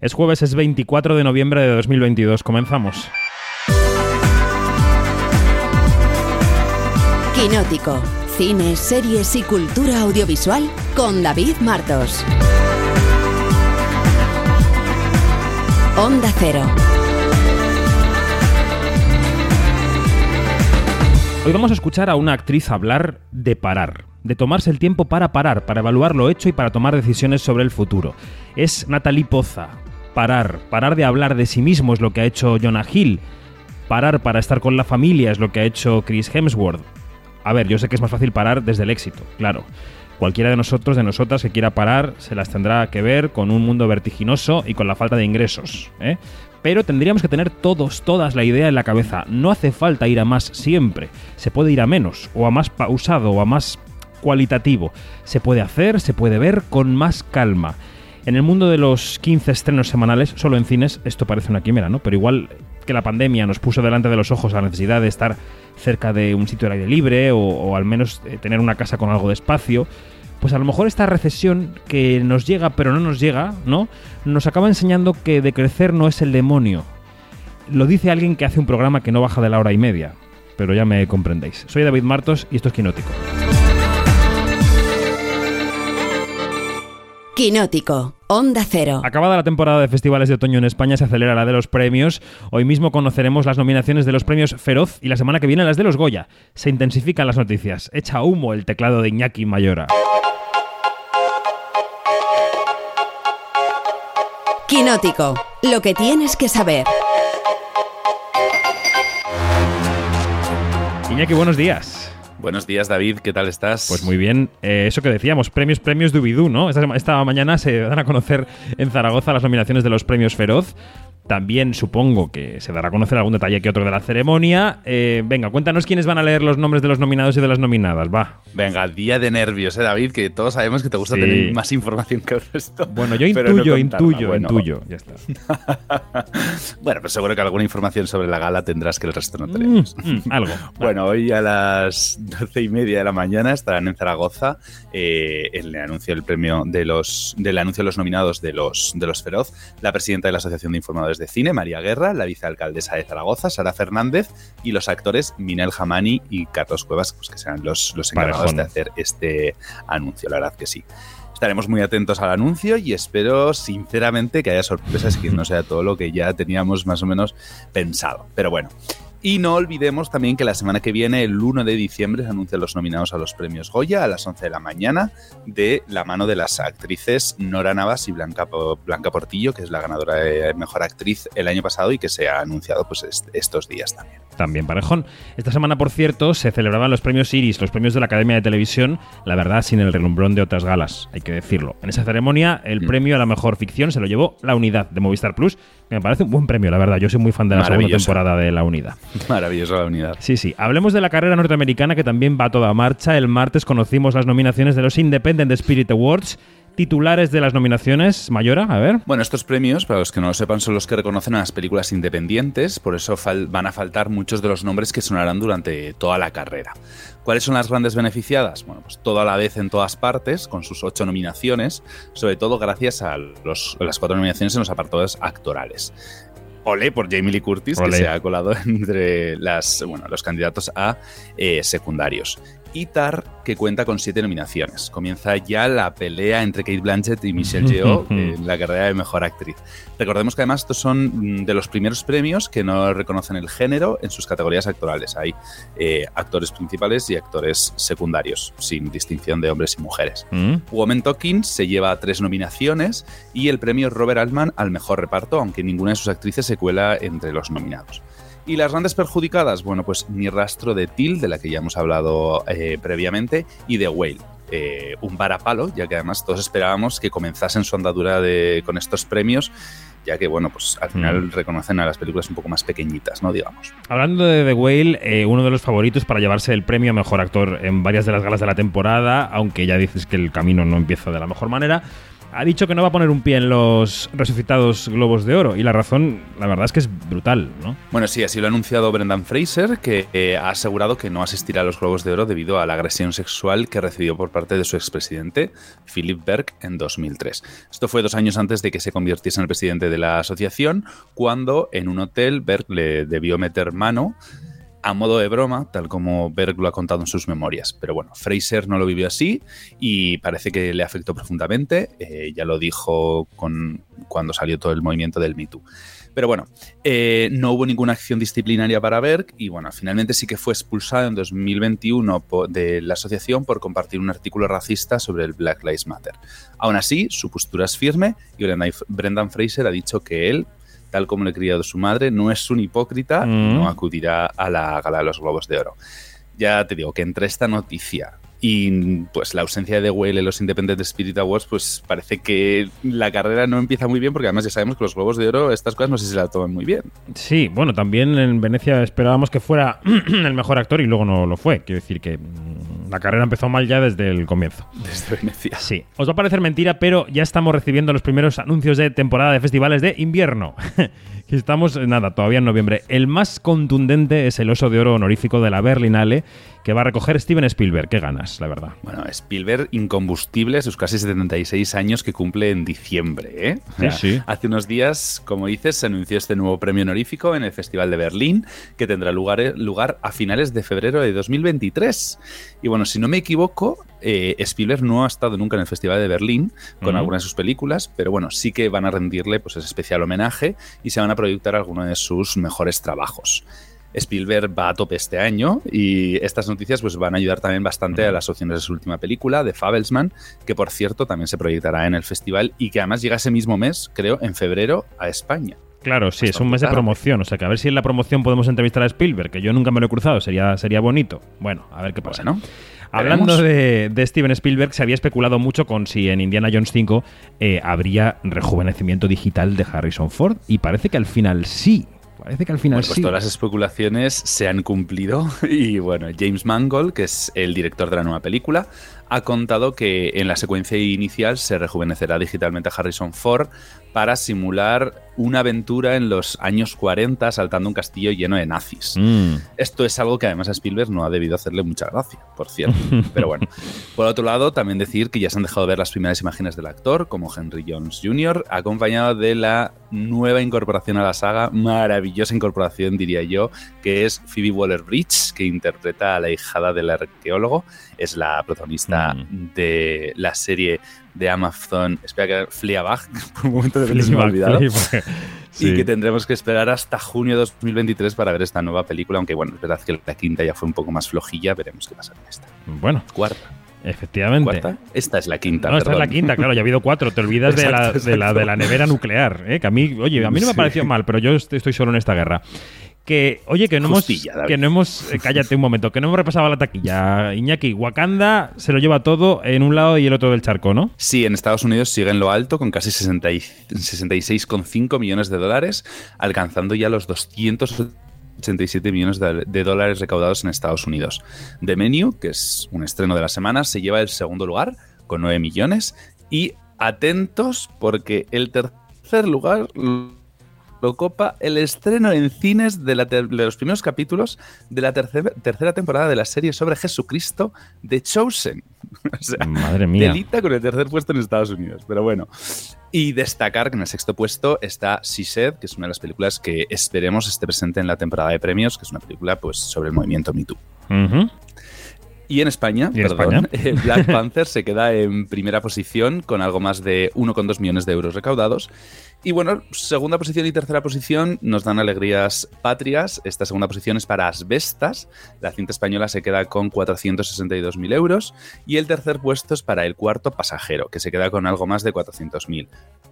Es jueves, es 24 de noviembre de 2022. Comenzamos. Quinótico. Cine, series y cultura audiovisual con David Martos. Onda Cero. Hoy vamos a escuchar a una actriz hablar de parar, de tomarse el tiempo para parar, para evaluar lo hecho y para tomar decisiones sobre el futuro. Es Natalie Poza. Parar, parar de hablar de sí mismo es lo que ha hecho Jonah Hill. Parar para estar con la familia es lo que ha hecho Chris Hemsworth. A ver, yo sé que es más fácil parar desde el éxito, claro. Cualquiera de nosotros, de nosotras que quiera parar, se las tendrá que ver con un mundo vertiginoso y con la falta de ingresos. ¿eh? Pero tendríamos que tener todos, todas la idea en la cabeza. No hace falta ir a más siempre. Se puede ir a menos, o a más pausado, o a más cualitativo. Se puede hacer, se puede ver con más calma. En el mundo de los 15 estrenos semanales, solo en cines, esto parece una quimera, ¿no? Pero igual que la pandemia nos puso delante de los ojos la necesidad de estar cerca de un sitio de aire libre o, al menos eh, tener una casa con algo de espacio, pues a lo mejor esta recesión que nos llega pero no nos llega, ¿no? Nos acaba enseñando que de crecer no es el demonio. Lo dice alguien que hace un programa que no baja de la hora y media, pero ya me comprendéis. Soy David Martos y esto es Quinótico. Quinótico. Onda Cero. Acabada la temporada de festivales de otoño en España, se acelera la de los premios. Hoy mismo conoceremos las nominaciones de los premios Feroz y la semana que viene las de los Goya. Se intensifican las noticias. Echa humo el teclado de Iñaki Mayora. Quinótico. Lo que tienes que saber. Iñaki, buenos días. Buenos días, David. ¿Qué tal estás? Pues muy bien. Eh, eso que decíamos, premios, premios Dubidú, ¿no? Esta, esta mañana se dan a conocer en Zaragoza las nominaciones de los premios Feroz. También supongo que se dará a conocer algún detalle que otro de la ceremonia. Eh, venga, cuéntanos quiénes van a leer los nombres de los nominados y de las nominadas, va. Venga, día de nervios, ¿eh, David? Que todos sabemos que te gusta Sí. tener más información que el resto. Bueno, yo no intuyo, intuyo, Bueno. intuyo. Ya está. bueno, pues seguro que alguna información sobre la gala tendrás que el resto no tenemos. Mm, mm, algo. Bueno, hoy a las doce y media de la mañana estarán en Zaragoza eh, el anuncio del premio de los del anuncio de los nominados de los de los Feroz, la presidenta de la Asociación de Informadores de Cine, María Guerra, la vicealcaldesa de Zaragoza, Sara Fernández, y los actores Minel Jamani y Carlos Cuevas, pues que serán los, los encargados de hacer este anuncio, la verdad que sí. Estaremos muy atentos al anuncio y espero sinceramente que haya sorpresas y que no sea todo lo que ya teníamos más o menos pensado. Pero bueno. Y no olvidemos también que la semana que viene, el 1 de diciembre, se anuncian los nominados a los premios Goya a las 11 de la mañana, de la mano de las actrices Nora Navas y Blanca, Blanca Portillo, que es la ganadora de Mejor Actriz el año pasado y que se ha anunciado pues, est- estos días también. También parejón. Esta semana, por cierto, se celebraban los premios Iris, los premios de la Academia de Televisión, la verdad, sin el relumbrón de otras galas, hay que decirlo. En esa ceremonia, el Mm. premio a la mejor ficción se lo llevó La Unidad de Movistar Plus, que me parece un buen premio, la verdad. Yo soy muy fan de la segunda temporada de La Unidad. Maravillosa la unidad. Sí, sí. Hablemos de la carrera norteamericana que también va a toda marcha. El martes conocimos las nominaciones de los Independent Spirit Awards. Titulares de las nominaciones, Mayora, a ver. Bueno, estos premios, para los que no lo sepan, son los que reconocen a las películas independientes, por eso van a faltar muchos de los nombres que sonarán durante toda la carrera. ¿Cuáles son las grandes beneficiadas? Bueno, pues todo a la vez en todas partes, con sus ocho nominaciones, sobre todo gracias a los- las cuatro nominaciones en los apartados actorales. Ole por Jamie Lee Curtis, que se ha colado entre las, bueno, los candidatos a eh, secundarios. Y Tar, que cuenta con siete nominaciones. Comienza ya la pelea entre Kate Blanchett y Michelle Yeoh en la carrera de Mejor Actriz. Recordemos que además estos son mm, de los primeros premios que no reconocen el género en sus categorías actorales. Hay eh, actores principales y actores secundarios, sin distinción de hombres y mujeres. Mm. Woman Talking se lleva tres nominaciones y el premio Robert Altman al mejor reparto, aunque ninguna de sus actrices se cuela entre los nominados. Y las grandes perjudicadas, bueno, pues ni rastro de Till, de la que ya hemos hablado eh, previamente, y de Whale. Eh, un varapalo, ya que además todos esperábamos que comenzasen su andadura de, con estos premios, ya que, bueno, pues al final Mm. reconocen a las películas un poco más pequeñitas, ¿no? Digamos. Hablando de The Whale, eh, uno de los favoritos para llevarse el premio a mejor actor en varias de las galas de la temporada, aunque ya dices que el camino no empieza de la mejor manera. Ha dicho que no va a poner un pie en los resucitados Globos de Oro. Y la razón, la verdad es que es brutal, ¿no? Bueno, sí, así lo ha anunciado Brendan Fraser, que eh, ha asegurado que no asistirá a los Globos de Oro debido a la agresión sexual que recibió por parte de su expresidente, Philip Berg, en 2003. Esto fue dos años antes de que se convirtiese en el presidente de la asociación, cuando en un hotel Berg le debió meter mano a modo de broma, tal como Berg lo ha contado en sus memorias. Pero bueno, Fraser no lo vivió así y parece que le afectó profundamente. Eh, ya lo dijo con, cuando salió todo el movimiento del Me Too. Pero bueno, eh, no hubo ninguna acción disciplinaria para Berg y bueno, finalmente sí que fue expulsado en 2021 de la asociación por compartir un artículo racista sobre el Black Lives Matter. Aún así, su postura es firme y Brendan Fraser ha dicho que él tal como le criado su madre, no es un hipócrita y no mm. acudirá a la gala de los Globos de Oro. Ya te digo que entre esta noticia y pues la ausencia de Whale en los Independent Spirit Awards, pues parece que la carrera no empieza muy bien, porque además ya sabemos que los Globos de Oro, estas cosas no sé si se la toman muy bien. Sí, bueno, también en Venecia esperábamos que fuera el mejor actor y luego no lo fue. Quiero decir que mm, la carrera empezó mal ya desde el comienzo. Desde Venecia. Sí. Os va a parecer mentira, pero ya estamos recibiendo los primeros anuncios de temporada de festivales de invierno. Estamos, nada, todavía en noviembre. El más contundente es el oso de oro honorífico de la Berlinale que va a recoger Steven Spielberg. Qué ganas, la verdad. Bueno, Spielberg incombustible, sus casi 76 años que cumple en diciembre. ¿eh? Sí, sí. Hace unos días, como dices, se anunció este nuevo premio honorífico en el Festival de Berlín, que tendrá lugar, lugar a finales de febrero de 2023. Y bueno, si no me equivoco, eh, Spielberg no ha estado nunca en el Festival de Berlín con algunas de sus películas, pero bueno, sí que van a rendirle pues, ese especial homenaje y se van a proyectar algunos de sus mejores trabajos. Spielberg va a tope este año y estas noticias pues, van a ayudar también bastante a las opciones de su última película, de Fabelsman, que por cierto también se proyectará en el festival y que además llega ese mismo mes, creo, en febrero a España. Claro, sí, es un mes de promoción. O sea, que a ver si en la promoción podemos entrevistar a Spielberg, que yo nunca me lo he cruzado, sería, sería bonito. Bueno, a ver qué pasa. ¿no? Hablando de, Steven Spielberg, se había especulado mucho con si en Indiana Jones 5 eh, habría rejuvenecimiento digital de Harrison Ford, y parece que al final sí. Parece que al final pues todas las especulaciones se han cumplido y bueno, James Mangold, que es el director de la nueva película, ha contado que en la secuencia inicial se rejuvenecerá digitalmente a Harrison Ford para simular una aventura en los años 40 saltando un castillo lleno de nazis. Mm. Esto es algo que además a Spielberg no ha debido hacerle mucha gracia, por cierto. Pero bueno, por otro lado, también decir que ya se han dejado ver las primeras imágenes del actor, como Henry Jones Jr., acompañado de la nueva incorporación a la saga, maravillosa incorporación diría yo, que es Phoebe Waller-Bridge, que interpreta a la hijada del arqueólogo, es la protagonista mm. de la serie de Amazon, espera que Fleabag, por un momento de se me ha olvidado. Y que tendremos que esperar hasta junio de 2023 para ver esta nueva película, aunque bueno, es verdad que la quinta ya fue un poco más flojilla, veremos qué pasa con esta. Bueno. Cuarta. Efectivamente. ¿Cuarta? Esta es la quinta. No, esta es la quinta, claro, ya ha habido cuatro. Te olvidas de, la, de, la, de, la, nevera nuclear. ¿eh? Que a mí, oye, a mí no me ha parecido mal, pero yo estoy solo en esta guerra que, oye, que no hemos. Que no hemos. Eh, cállate un momento, que no hemos repasado la taquilla. Iñaki, Wakanda se lo lleva todo en un lado y el otro del charco, ¿no? Sí, en Estados Unidos sigue en lo alto con casi 66,5 millones de dólares, alcanzando ya los 287 millones de, dólares recaudados en Estados Unidos. The Menu, que es un estreno de la semana, se lleva el segundo lugar con 9 millones. Y atentos porque el tercer lugar lo copa el estreno en cines de, los primeros capítulos de la tercera temporada de la serie sobre Jesucristo de Chosen. Madre mía. Delita con el tercer puesto en Estados Unidos. Pero bueno. Y destacar que en el sexto puesto está Sised, que es una de las películas que esperemos esté presente en la temporada de premios, que es una película pues, sobre el movimiento Me Too. Y en España, perdón, Black Panther se queda en primera posición con algo más de 1,2 millones de euros recaudados. Y bueno, segunda posición y tercera posición nos dan alegrías patrias. Esta segunda posición es para Asbestas. La cinta española se queda con 462.000 euros. Y el tercer puesto es para El Cuarto Pasajero, que se queda con algo más de 400.000.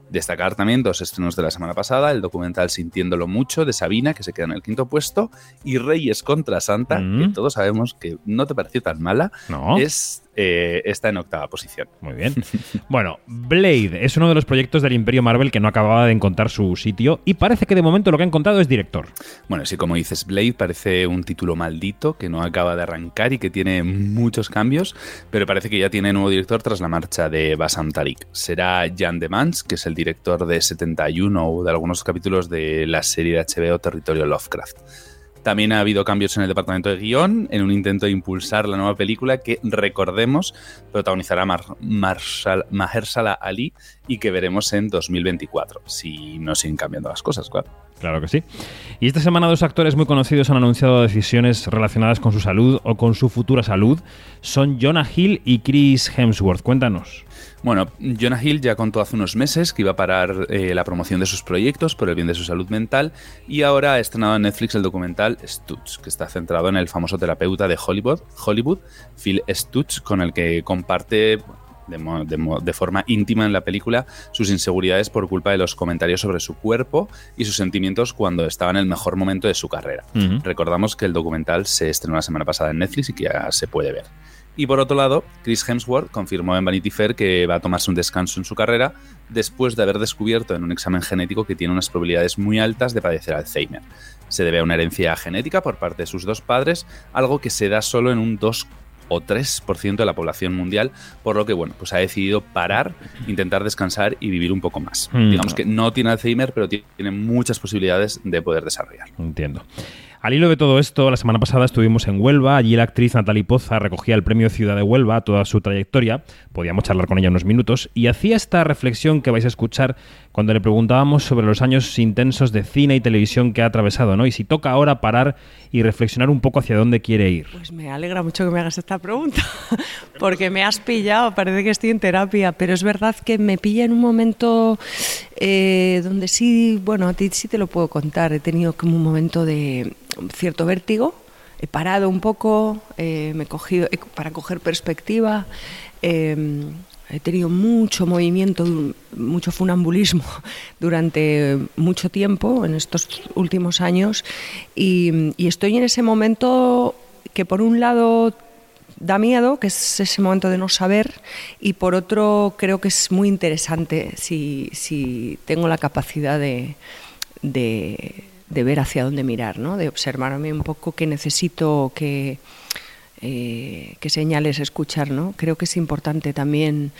Destacar también dos estrenos de la semana pasada, el documental Sintiéndolo Mucho de Sabina, que se queda en el quinto puesto, y Reyes contra Santa, que mm. todos sabemos que no te pareció tan mala. No. Es eh, está en octava posición. Muy bien. Bueno, Blade es uno de los proyectos del Imperio Marvel que no acababa de encontrar su sitio y parece que de momento lo que ha encontrado es director. Bueno, sí, como dices, Blade parece un título maldito que no acaba de arrancar y que tiene muchos cambios, pero parece que ya tiene nuevo director tras la marcha de Basam Tariq. Será Jan Demans, que es el director de 71 o de algunos capítulos de la serie de HBO Territorio Lovecraft. También ha habido cambios en el departamento de guion en un intento de impulsar la nueva película que, recordemos, protagonizará Mar Mahershala Ali y que veremos en 2024, si no siguen cambiando las cosas, claro. Claro que sí. Y esta semana dos actores muy conocidos han anunciado decisiones relacionadas con su salud o con su futura salud. Son Jonah Hill y Chris Hemsworth. Cuéntanos. Bueno, Jonah Hill ya contó hace unos meses que iba a parar eh, la promoción de sus proyectos por el bien de su salud mental y ahora ha estrenado en Netflix el documental Stutz, que está centrado en el famoso terapeuta de Hollywood, Hollywood Phil Stutz, con el que comparte de, forma íntima en la película sus inseguridades por culpa de los comentarios sobre su cuerpo y sus sentimientos cuando estaba en el mejor momento de su carrera. Recordamos que el documental se estrenó la semana pasada en Netflix y que ya se puede ver. Y por otro lado, Chris Hemsworth confirmó en Vanity Fair que va a tomarse un descanso en su carrera después de haber descubierto en un examen genético que tiene unas probabilidades muy altas de padecer Alzheimer. Se debe a una herencia genética por parte de sus dos padres, algo que se da solo en un 2 o 3% de la población mundial, por lo que bueno, pues ha decidido parar, intentar descansar y vivir un poco más. Mm. Digamos que no tiene Alzheimer, pero tiene muchas posibilidades de poder desarrollar. Entiendo. Al hilo de todo esto, la semana pasada estuvimos en Huelva, allí la actriz Natalie Poza recogía el premio Ciudad de Huelva, toda su trayectoria, podíamos charlar con ella unos minutos, y hacía esta reflexión que vais a escuchar cuando le preguntábamos sobre los años intensos de cine y televisión que ha atravesado, ¿no? Y si toca ahora parar y reflexionar un poco hacia dónde quiere ir. Pues me alegra mucho que me hagas esta pregunta, porque me has pillado, parece que estoy en terapia, pero es verdad que me pilla en un momento eh, donde sí, bueno, a ti sí te lo puedo contar, he tenido como un momento de cierto vértigo, he parado un poco, eh, me he cogido para coger perspectiva, em, he tenido mucho movimiento, mucho funambulismo durante mucho tiempo en estos últimos años y, estoy en ese momento que por un lado da miedo, que es ese momento de no saber, y por otro creo que es muy interesante si, tengo la capacidad de de ver hacia dónde mirar, ¿no? de observarme un poco qué necesito, qué, eh, qué señales escuchar. ¿no? Creo que es importante también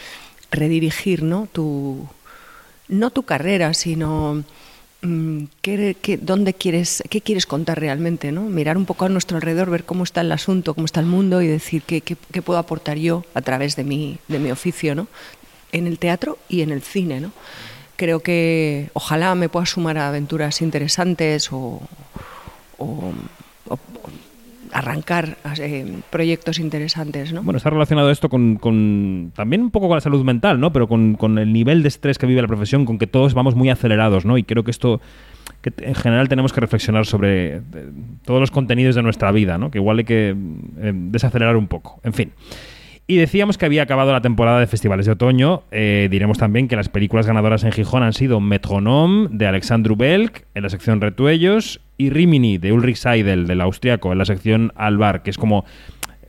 redirigir ¿no? Tu, no tu carrera, sino mm, qué, dónde quieres, qué quieres contar realmente. ¿no? Mirar un poco a nuestro alrededor, ver cómo está el asunto, cómo está el mundo y decir qué, puedo aportar yo a través de mi, de mi oficio, ¿no? en el teatro y en el cine. ¿no? creo que ojalá me pueda sumar a aventuras interesantes o, arrancar eh, proyectos interesantes. ¿no? Bueno, está relacionado esto con, también un poco con la salud mental, ¿no? pero con, el nivel de estrés que vive la profesión, con que todos vamos muy acelerados, ¿no? y creo que esto que en general tenemos que reflexionar sobre eh, todos los contenidos de nuestra vida, ¿no? que igual hay que eh, desacelerar un poco. En fin. Y decíamos que había acabado la temporada de festivales de otoño. Diremos también que las películas ganadoras en Gijón han sido Metronome de Alexandru Belk en la sección Retuellos y Rimini de Ulrich Seidel del austriaco en la sección Albar, que es como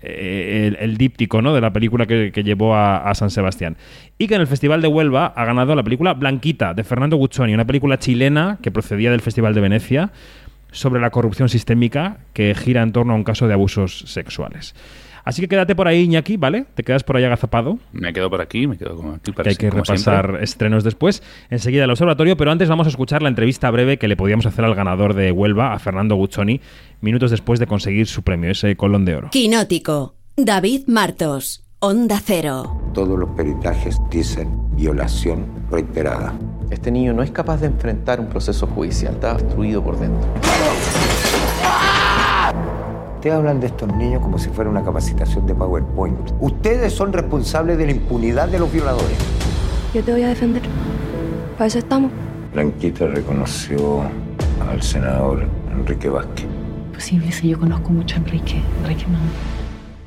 eh, el, díptico ¿no? de la película que, llevó a, San Sebastián. Y que en el Festival de Huelva ha ganado la película Blanquita de Fernando Guccioni, una película chilena que procedía del Festival de Venecia sobre la corrupción sistémica que gira en torno a un caso de abusos sexuales. Así que quédate por ahí, Iñaki, ¿vale? Te quedas por ahí agazapado. Me quedo por aquí, me quedo como aquí. que hay que repasar estrenos después. Enseguida el observatorio, pero antes vamos a escuchar la entrevista breve que le podíamos hacer al ganador de Huelva, a Fernando Guccioni, minutos después de conseguir su premio, ese colón de oro. Quinótico, David Martos, Onda Cero. Todos los peritajes dicen violación reiterada. Este niño no es capaz de enfrentar un proceso judicial, está destruido por dentro. Ustedes hablan de estos niños como si fuera una capacitación de PowerPoint. Ustedes son responsables de la impunidad de los violadores. Yo te voy a defender. Para eso estamos. Blanquita reconoció al senador Enrique Vázquez. Posible, si yo conozco mucho a Enrique. Enrique no.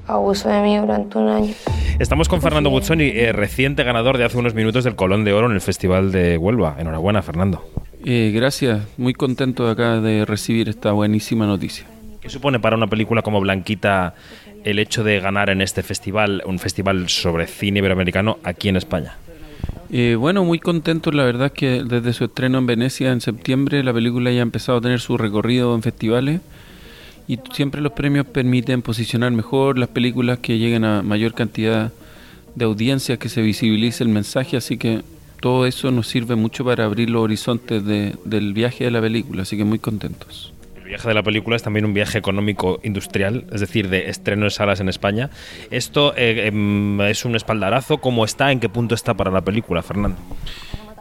Abuso de mí durante un año. Estamos con Fernando Buzzoni, eh, reciente ganador de hace unos minutos del Colón de Oro en el Festival de Huelva. Enhorabuena, Fernando. Eh, gracias, muy contento de acá de recibir esta buenísima noticia. ¿Qué supone para una película como Blanquita el hecho de ganar en este festival, un festival sobre cine iberoamericano aquí en España? Eh, bueno, muy contento. La verdad es que desde su estreno en Venecia en septiembre, la película ya ha empezado a tener su recorrido en festivales. Y siempre los premios permiten posicionar mejor las películas que lleguen a mayor cantidad de audiencias, que se visibilice el mensaje. Así que todo eso nos sirve mucho para abrir los horizontes del viaje de la película. Así que muy contentos viaje de la película es también un viaje económico industrial, es decir, de estreno de salas en España. ¿Esto eh, em, es un espaldarazo? ¿Cómo está? ¿En qué punto está para la película, Fernando?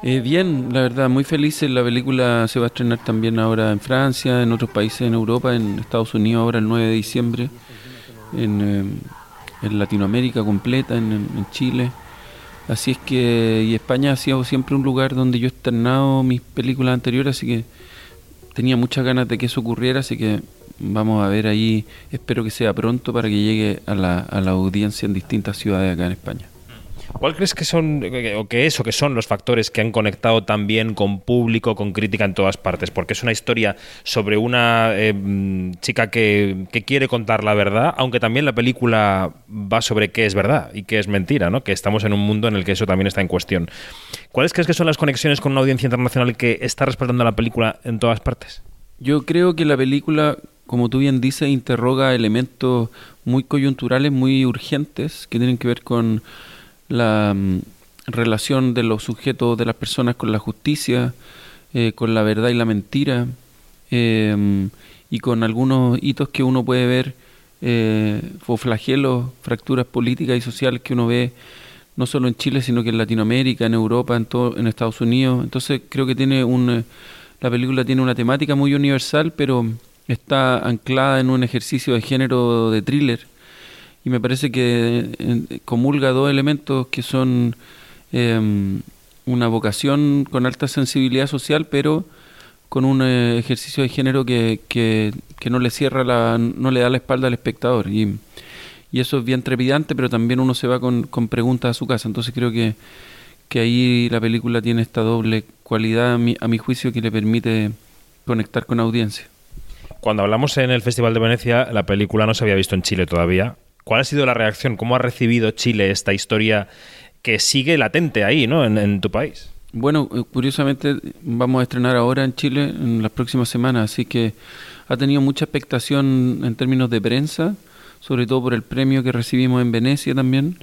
Eh, bien, la verdad, muy feliz. La película se va a estrenar también ahora en Francia, en otros países en Europa, en Estados Unidos ahora el 9 de diciembre, en, eh, Latinoamérica completa, en, Chile. Así es que, y España ha sido siempre un lugar donde yo he estrenado mis películas anteriores, así que tenía muchas ganas de que eso ocurriera, así que vamos a ver ahí, espero que sea pronto para que llegue a la, a la audiencia en distintas ciudades acá en España. ¿Cuál crees que son, o que es, o que son los factores que han conectado también con público, con crítica en todas partes? Porque es una historia sobre una eh, chica que, que, quiere contar la verdad, aunque también la película va sobre qué es verdad y qué es mentira, ¿no? Que estamos en un mundo en el que eso también está en cuestión. ¿Cuáles crees que son las conexiones con una audiencia internacional que está respaldando la película en todas partes? Yo creo que la película, como tú bien dices, interroga elementos muy coyunturales, muy urgentes, que tienen que ver con la mm, relación de los sujetos de las personas con la justicia, eh, con la verdad y la mentira, em, y con algunos hitos que uno puede ver, eh, o flagelos, fracturas políticas y sociales que uno ve no solo en Chile, sino que en Latinoamérica, en Europa, en, todo, en Estados Unidos. Entonces creo que tiene un, eh, la película tiene una temática muy universal, pero está anclada en un ejercicio de género de thriller y me parece que eh, comulga dos elementos que son em, una vocación con alta sensibilidad social, pero con un eh, ejercicio de género que, que, no le cierra la, no le da la espalda al espectador y, y eso es bien trepidante, pero también uno se va con, con preguntas a su casa, entonces creo que, que ahí la película tiene esta doble cualidad a mi, a mi juicio que le permite conectar con audiencia. Cuando hablamos en el Festival de Venecia, la película no se había visto en Chile todavía. ¿Cuál ha sido la reacción? ¿Cómo ha recibido Chile esta historia que sigue latente ahí, ¿no? En, tu país. Bueno, eh, curiosamente vamos a estrenar ahora en Chile en las próximas semanas, así que ha tenido mucha expectación en términos de prensa, sobre todo por el premio que recibimos en Venecia también,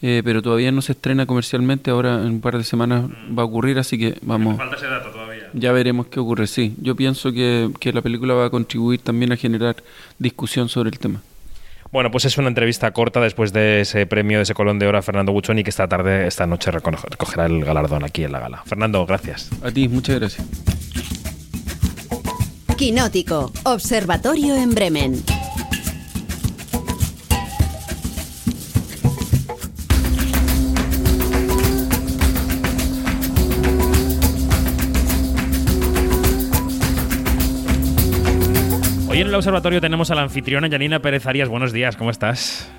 eh, pero todavía no se estrena comercialmente, ahora en un par de semanas va a ocurrir, así que vamos. Falta ese dato todavía. Ya veremos qué ocurre, sí. Yo pienso que, que la película va a contribuir también a generar discusión sobre el tema. Bueno, pues es una entrevista corta después de ese premio, de ese colón de oro a Fernando Buchoni, que esta tarde, esta noche recogerá el galardón aquí en la gala. Fernando, gracias. A ti, muchas gracias. Quinótico, Observatorio en Bremen. Hoy en el observatorio tenemos a la anfitriona Janina Pérez Arias. Buenos días, ¿cómo estás?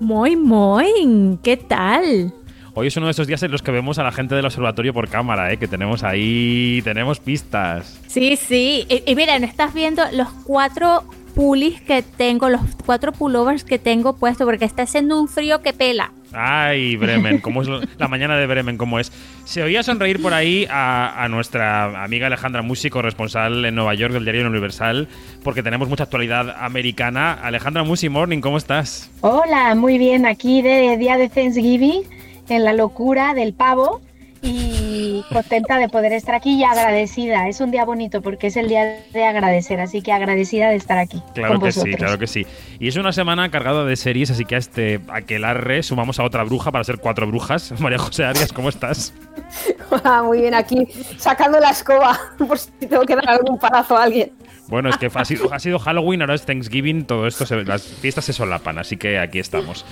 Muy, muy. ¿Qué tal? Hoy es uno de esos días en los que vemos a la gente del observatorio por cámara, ¿eh? que tenemos ahí, tenemos pistas. Sí, sí. Y, y miren, estás viendo los cuatro pulis que tengo, los cuatro pullovers que tengo puesto, porque está haciendo un frío que pela. Ay, Bremen, ¿cómo es la mañana de Bremen? ¿Cómo es? Se oía sonreír por ahí a, nuestra amiga Alejandra Musi, corresponsal en Nueva York del diario Universal, porque tenemos mucha actualidad americana. Alejandra Musi, morning, ¿cómo estás? Hola, muy bien, aquí de día de Thanksgiving, en la locura del pavo y contenta de poder estar aquí y agradecida. Es un día bonito porque es el día de agradecer, así que agradecida de estar aquí. Claro que sí, claro que sí. Y es una semana cargada de series, así que a este aquelarre sumamos a otra bruja para ser cuatro brujas. María José Arias, ¿cómo estás? muy bien, aquí sacando la escoba por si tengo que dar algún palazo a alguien. Bueno, es que ha sido, ha sido Halloween, ahora es Thanksgiving, todo esto, las fiestas se solapan, así que aquí estamos.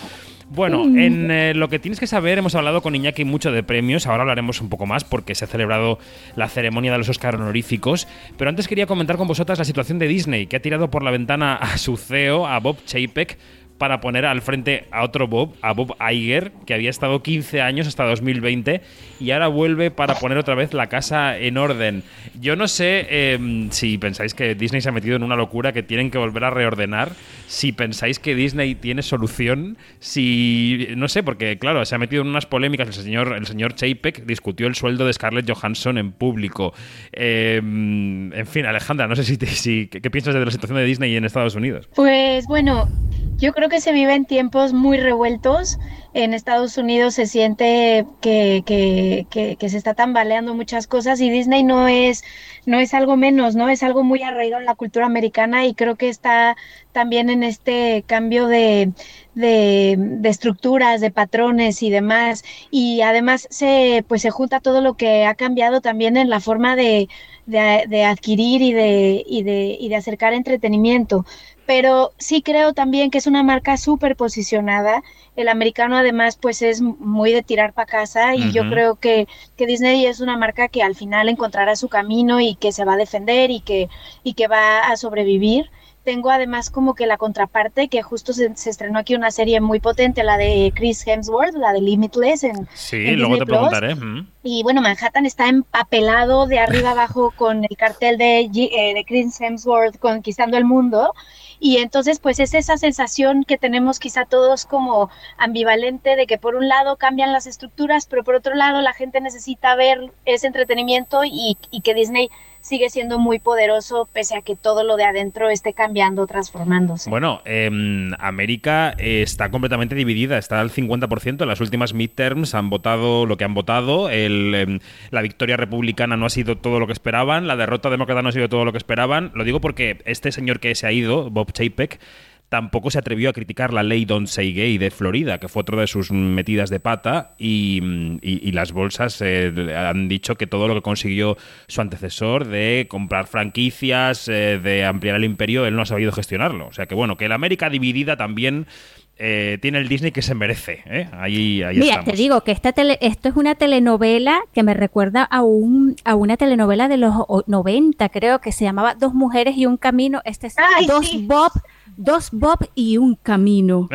Bueno, mm. en eh, lo que tienes que saber, hemos hablado con Iñaki mucho de premios, ahora hablaremos un poco más porque se ha celebrado la ceremonia de los Oscar honoríficos, pero antes quería comentar con vosotras la situación de Disney, que ha tirado por la ventana a su CEO, a Bob Chapek, para poner al frente a otro Bob, a Bob Iger, que había estado 15 años hasta 2020 y ahora vuelve para poner otra vez la casa en orden. Yo no sé eh, si pensáis que Disney se ha metido en una locura que tienen que volver a reordenar, si pensáis que Disney tiene solución, si no sé, porque claro, se ha metido en unas polémicas el señor el señor Chapek discutió el sueldo de Scarlett Johansson en público. Eh, en fin, Alejandra, no sé si, te- ¿qué, qué piensas de la situación de Disney en Estados Unidos. Pues bueno, yo creo que se viven tiempos muy revueltos. En Estados Unidos se siente que, que- que- que se está tambaleando muchas cosas y Disney no es, no es algo menos, ¿no? Es algo muy arraigado en la cultura americana y creo que está también en este cambio de, de, de estructuras, de patrones y demás. Y además se, pues se junta todo lo que ha cambiado también en la forma de, de- de adquirir y de, y, de, y de acercar entretenimiento. Pero sí creo también que es una marca súper posicionada. El americano además pues es muy de tirar para casa y yo creo que, que Disney es una marca que al final encontrará su camino y que se va a defender y que, y que va a sobrevivir. Tengo además como que la contraparte, que justo se, se estrenó aquí una serie muy potente, la de Chris Hemsworth, la de Limitless en, Sí, en luego Disney te preguntaré. Y bueno, Manhattan está empapelado de arriba abajo con el cartel de, eh, de Chris Hemsworth conquistando el mundo. Y entonces, pues es esa sensación que tenemos quizá todos como ambivalente de que por un lado cambian las estructuras, pero por otro lado la gente necesita ver ese entretenimiento y, y que Disney sigue siendo muy poderoso pese a que todo lo de adentro esté cambiando, transformándose. Bueno, em, América eh, está completamente dividida, está al 50%. En las últimas midterms han votado lo que han votado. Em, la victoria republicana no ha sido todo lo que esperaban, la derrota demócrata no ha sido todo lo que esperaban. Lo digo porque este señor que se ha ido, Bob Chapek, tampoco se atrevió a criticar la ley Don't Say Gay de Florida, que fue otra de sus metidas de pata, y, y- las bolsas eh, han dicho que todo lo que consiguió su antecesor de comprar franquicias, eh, de ampliar el imperio, él no ha sabido gestionarlo. O sea que bueno, que la América dividida también eh, tiene el Disney que se merece. ¿eh? Ahí, ahí Mira, estamos. te digo que esta tele- esto es una telenovela que me recuerda a, un, a una telenovela de los o- 90, creo que se llamaba Dos mujeres y un camino. Este es Dos Bob, Dos Bob y un camino.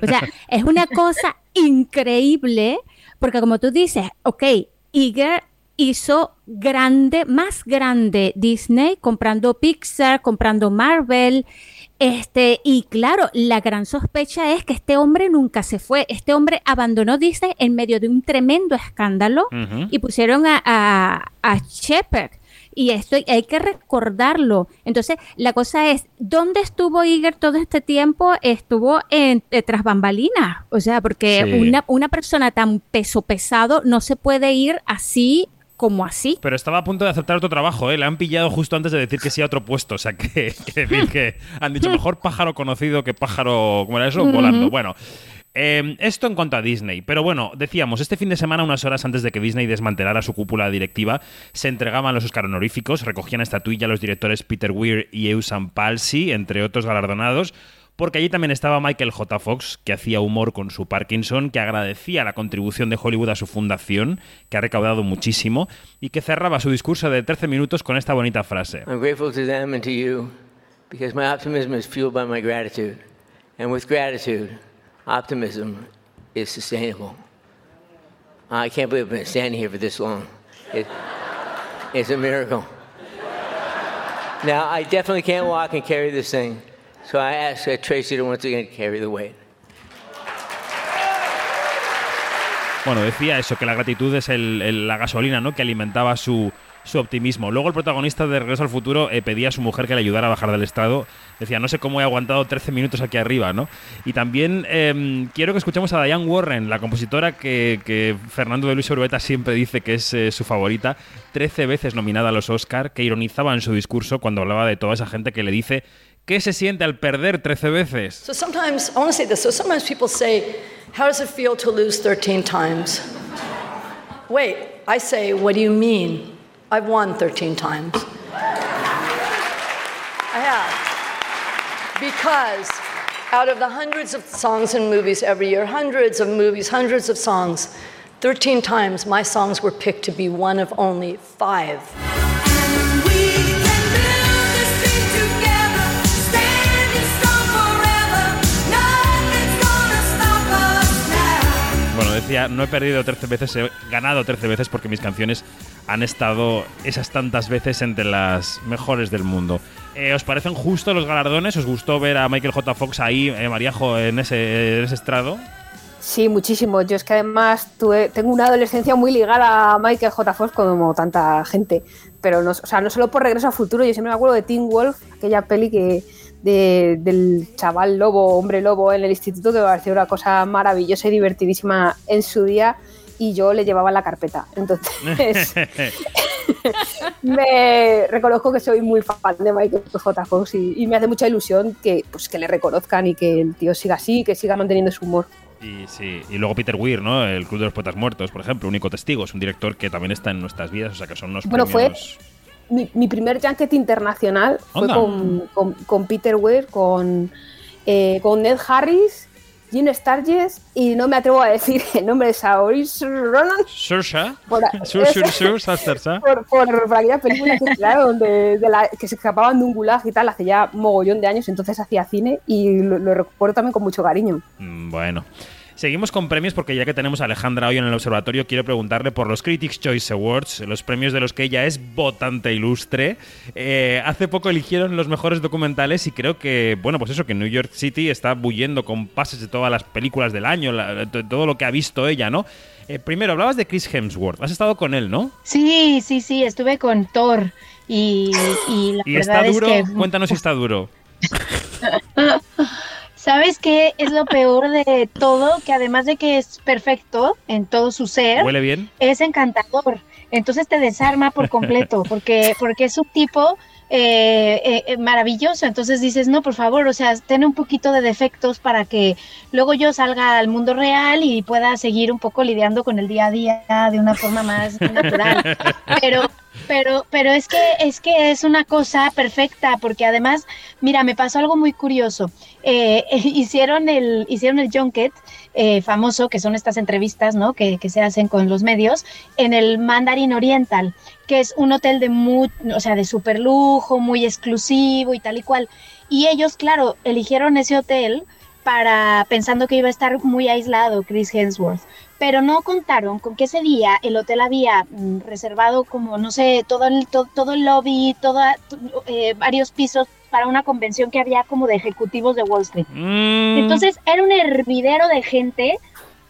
O sea, es una cosa increíble porque como tú dices, ok, Iger hizo grande, más grande Disney comprando Pixar, comprando Marvel. Este, y claro, la gran sospecha es que este hombre nunca se fue. Este hombre abandonó Disney en medio de un tremendo escándalo y pusieron a, a, a Shepard. Y esto hay que recordarlo. Entonces, la cosa es, ¿dónde estuvo Iger todo este tiempo? Estuvo en, tras bambalinas. O sea, porque Sí. una, una persona tan peso pesado no se puede ir así como así. Pero estaba a punto de aceptar otro trabajo, ¿eh? Le han pillado justo antes de decir que sí a otro puesto. O sea, que, que decir que han dicho mejor pájaro conocido que pájaro, ¿cómo era eso? Volando. Bueno. eh, esto en cuanto a Disney. Pero bueno, decíamos, este fin de semana, unas horas antes de que Disney desmantelara su cúpula directiva, se entregaban los Oscar honoríficos, recogían estatuilla los directores Peter Weir y Eusan Palsy, entre otros galardonados. Porque allí también estaba Michael J. Fox, que hacía humor con su Parkinson, que agradecía la contribución de Hollywood a su fundación, que ha recaudado muchísimo, y que cerraba su discurso de 13 minutos con esta bonita frase. I'm grateful to them and to you because my optimism is fueled by my gratitude. And with gratitude, optimism is sustainable. I can't believe I've been standing here for this long. It, it's a miracle. Now, I definitely can't walk and carry this thing, so I ask uh, Tracy to once again carry the weight. Bueno, decía eso, que la gratitud es el- el- la gasolina, ¿no? Que alimentaba su, su optimismo. Luego el protagonista de Regreso al Futuro eh, pedía a su mujer que le ayudara a bajar del estrado. Decía, no sé cómo he aguantado 13 minutos aquí arriba, ¿no? Y también eh, quiero que escuchemos a Diane Warren, la compositora que, que Fernando de Luis Urbeta siempre dice que es eh, su favorita, 13 veces nominada a los Oscar, que ironizaba en su discurso cuando hablaba de toda esa gente que le dice ¿Qué se siente al perder 13 veces? So sometimes, I want to say this. So sometimes people say, How does it feel to lose 13 times? Wait, I say, What do you mean? I've won 13 times. I have. Because out of the hundreds of songs and movies every year, hundreds of movies, hundreds of songs, 13 times my songs were picked to be one of only five. No he perdido 13 veces, he ganado 13 veces porque mis canciones han estado esas tantas veces entre las mejores del mundo. Eh, ¿Os parecen justos los galardones? ¿Os gustó ver a Michael J. Fox ahí, eh, Mariajo, en ese, en ese estrado? Sí, muchísimo. Yo es que además tuve, tengo una adolescencia muy ligada a Michael J. Fox como tanta gente. Pero no, o sea, no solo por Regreso al Futuro, yo siempre me acuerdo de Teen Wolf, aquella peli que de- del chaval lobo, hombre lobo en el instituto, que me pareció una cosa maravillosa y divertidísima en su día. Y yo le llevaba la carpeta. Entonces, me reconozco que soy muy fan de Michael J. Fox y, y me hace mucha ilusión que, pues, que le reconozcan y que el tío siga así, que siga manteniendo su humor. Y sí, y luego Peter Weir, ¿no? El Club de los Poetas Muertos, por ejemplo, único testigo, es un director que también está en nuestras vidas, o sea que son unos Bueno, fue. Mi, mi primer junket internacional fue con, con- con Peter Weir, con, eh, con Ned Harris, Gene Sturges y no me atrevo a decir el nombre de Saoirse Ronan Saoirse. por, por, por, por aquella película que, claro, donde, de la- que se escapaban de un gulag y tal hace ya mogollón de años, entonces hacía cine y lo, lo recuerdo también con mucho cariño. Mm, Bueno. Seguimos con premios porque ya que tenemos a Alejandra hoy en el observatorio, quiero preguntarle por los Critics' Choice Awards, los premios de los que ella es votante ilustre. Eh, hace poco eligieron los mejores documentales y creo que, bueno, pues eso, que New York City está bullendo con pases de todas las películas del año, la- de todo lo que ha visto ella, ¿no? Eh, primero, hablabas de Chris Hemsworth, has estado con él, ¿no? Sí, sí, sí, estuve con Thor y, y la ¿Y verdad está duro? es que... Cuéntanos si está duro. ¿Sabes qué es lo peor de todo? Que además de que es perfecto en todo su ser, ¿Huele bien? es encantador. Entonces te desarma por completo, porque, porque es un tipo eh, eh, eh, maravilloso. Entonces dices, no, por favor, o sea, ten un poquito de defectos para que luego yo salga al mundo real y pueda seguir un poco lidiando con el día a día de una forma más natural. Pero, pero, pero es que es que es una cosa perfecta, porque además, mira, me pasó algo muy curioso. Eh, hicieron el, hicieron el junket eh, famoso, que son estas entrevistas, ¿no? Que, que se hacen con los medios, en el Mandarin Oriental, que es un hotel de muy, o sea, de super lujo, muy exclusivo y tal y cual. Y ellos, claro, eligieron ese hotel para pensando que iba a estar muy aislado Chris Hemsworth, pero no contaron con que ese día el hotel había mm, reservado como no sé todo el to- todo, el lobby, toda eh, varios pisos para una convención que había como de ejecutivos de Wall Street. Mm. Entonces era un hervidero de gente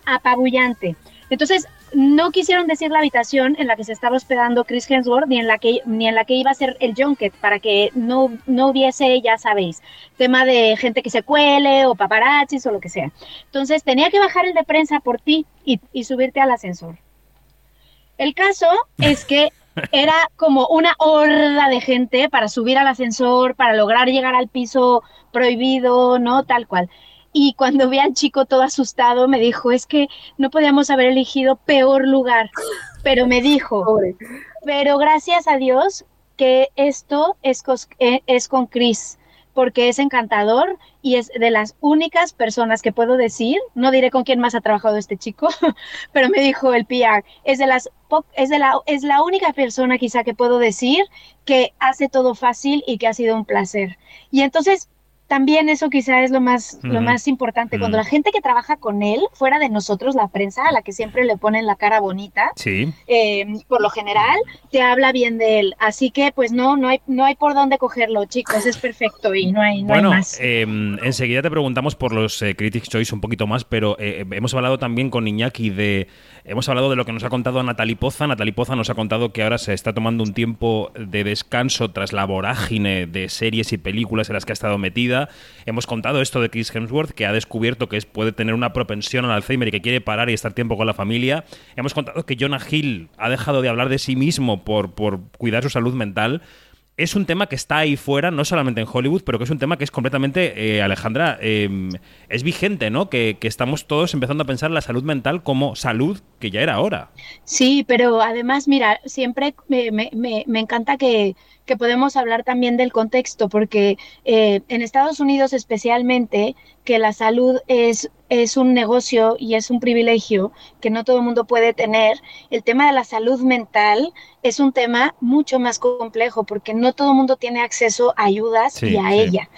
apabullante. Entonces no quisieron decir la habitación en la que se estaba hospedando Chris Hemsworth ni en la que ni en la que iba a ser el junket para que no no hubiese ya sabéis tema de gente que se cuele o paparazzis o lo que sea. Entonces tenía que bajar el de prensa por ti y, y subirte al ascensor. El caso es que era como una horda de gente para subir al ascensor, para lograr llegar al piso prohibido, ¿no? Tal cual. Y cuando vi al chico todo asustado, me dijo, es que no podíamos haber elegido peor lugar. Pero me dijo, pero gracias a Dios que esto es, cos- eh, es con Chris, porque es encantador y es de las únicas personas que puedo decir, no diré con quién más ha trabajado este chico, pero me dijo el PR, es de las es de la es la única persona quizá que puedo decir que hace todo fácil y que ha sido un placer. Y entonces también eso quizá es lo más, lo más importante. Cuando la gente que trabaja con él, fuera de nosotros, la prensa, a la que siempre le ponen la cara bonita, Sí. eh, por lo general, te habla bien de él. Así que, pues no, no hay, no hay por dónde cogerlo, chicos, es perfecto y no hay, no Bueno, hay más. eh, enseguida te preguntamos por los eh, Critics' Choice un poquito más, pero eh, hemos hablado también con Iñaki de. Hemos hablado de lo que nos ha contado Natalie Poza. Natalie Poza nos ha contado que ahora se está tomando un tiempo de descanso tras la vorágine de series y películas en las que ha estado metida. Hemos contado esto de Chris Hemsworth, que ha descubierto que puede tener una propensión al Alzheimer y que quiere parar y estar tiempo con la familia. Hemos contado que Jonah Hill ha dejado de hablar de sí mismo por cuidar su salud mental es un tema que está ahí fuera, no solamente en Hollywood, pero que es un tema que es completamente, eh, Alejandra, eh, es vigente, ¿no? Que, que estamos todos empezando a pensar en la salud mental como salud que ya era hora. Sí, pero además, mira, siempre me, me- me- me encanta que, que podemos hablar también del contexto, porque eh, en Estados Unidos especialmente, que la salud es, es un negocio y es un privilegio que no todo el mundo puede tener, el tema de la salud mental es un tema mucho más complejo, porque no todo el mundo tiene acceso a ayudas Sí, y a sí. ella.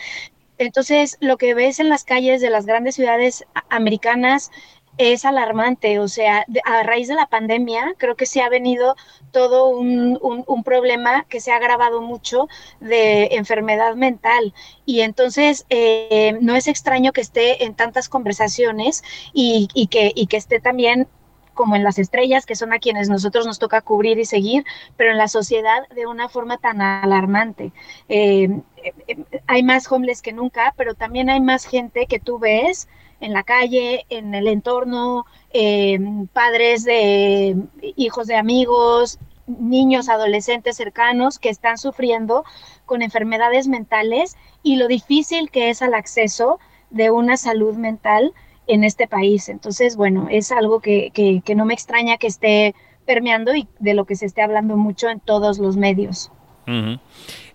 Entonces, lo que ves en las calles de las grandes ciudades americanas es alarmante. O sea, a raíz de la pandemia, creo que se ha venido todo un, problema que se ha agravado mucho de enfermedad mental. Y entonces eh, no es extraño que esté en tantas conversaciones y, que, y que esté también como en las estrellas, que son a quienes nosotros nos toca cubrir y seguir, pero en la sociedad de una forma tan alarmante. Eh, eh, hay más homeless que nunca, pero también hay más gente que tú ves en la calle, en el entorno, eh, padres de hijos de amigos, niños, adolescentes cercanos que están sufriendo con enfermedades mentales y lo difícil que es al acceso de una salud mental en este país. Entonces, bueno, es algo que, que, no me extraña que esté permeando y de lo que se esté hablando mucho en todos los medios.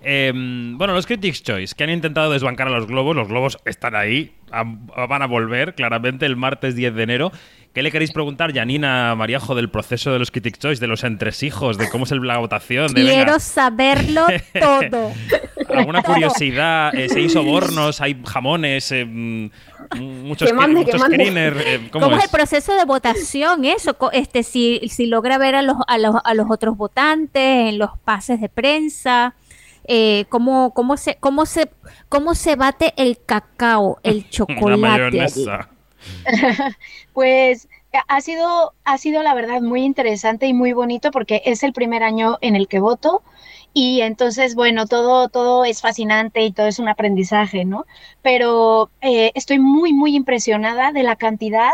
Em, bueno, los Critics' Choice, que han intentado desbancar a los globos, los globos están ahí, van a volver claramente el martes 10 de enero. ¿Qué le queréis preguntar, Janina Mariajo, del proceso de los Critics' Choice, de los entresijos, de cómo es la votación? Quiero saberlo todo. ¿Alguna curiosidad? Eh, ¿Se hizo sobornos? ¿Hay jamones? Eh, mm, muchos, muchos eh, ¿Cómo, es? el proceso de votación? Eso, este, si, si logra ver a los, a, los, a los otros votantes en los pases de prensa eh, cómo, cómo, se, cómo, se, cómo se bate el cacao, el chocolate. pues ha sido, ha sido la verdad muy interesante y muy bonito porque es el primer año en el que voto y entonces, bueno, todo, todo es fascinante y todo es un aprendizaje, ¿no? Pero eh, estoy muy, muy impresionada de la cantidad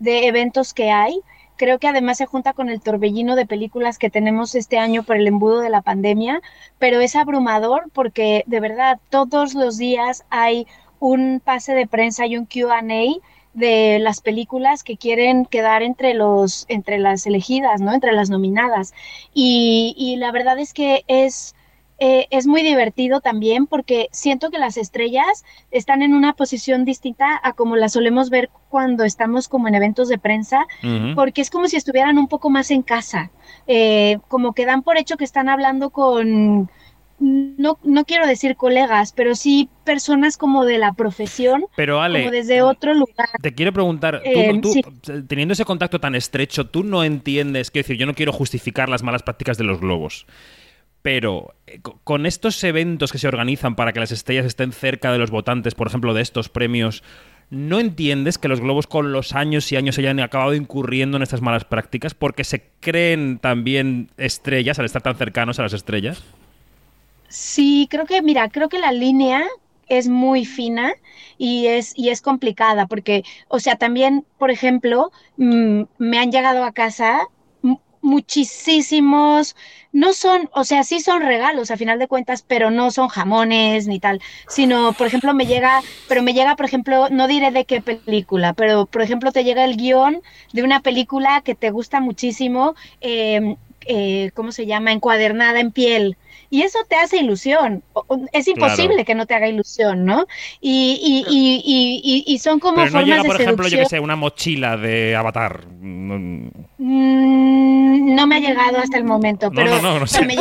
de eventos que hay Creo que además se junta con el torbellino de películas que tenemos este año por el embudo de la pandemia, pero es abrumador porque de verdad todos los días hay un pase de prensa y un QA de las películas que quieren quedar entre los entre las elegidas, ¿no? Entre las nominadas. Y, y la verdad es que es eh, es muy divertido también porque siento que las estrellas están en una posición distinta a como las solemos ver cuando estamos como en eventos de prensa, porque es como si estuvieran un poco más en casa, eh, como que dan por hecho que están hablando con, no, no quiero decir colegas, pero sí personas como de la profesión, pero Ale, como desde otro lugar. Te quiero preguntar, tú, eh, teniendo ese contacto tan estrecho, tú no entiendes, quiero decir, yo no quiero justificar las malas prácticas de los globos. Pero eh, con estos eventos que se organizan para que las estrellas estén cerca de los votantes, por ejemplo, de estos premios, ¿no entiendes que los globos con los años y años hayan acabado incurriendo en estas malas prácticas porque se creen también estrellas al estar tan cercanos a las estrellas? Sí, creo que, mira, creo que la línea es muy fina y es, y es complicada porque, o sea, también, por ejemplo, mm, me han llegado a casa muchísimos, no son, o sea, sí son regalos a final de cuentas, pero no son jamones ni tal, sino, por ejemplo, me llega, pero me llega, por ejemplo, no diré de qué película, pero, por ejemplo, te llega el guion de una película que te gusta muchísimo, eh, eh, ¿cómo se llama? Encuadernada en piel y eso te hace ilusión. Es imposible que no te haga ilusión, ¿no? Y, y, y, y son como Pero no llega, por ejemplo, yo que sé, una mochila de Avatar. Mm, no me ha llegado hasta el momento, pero, me,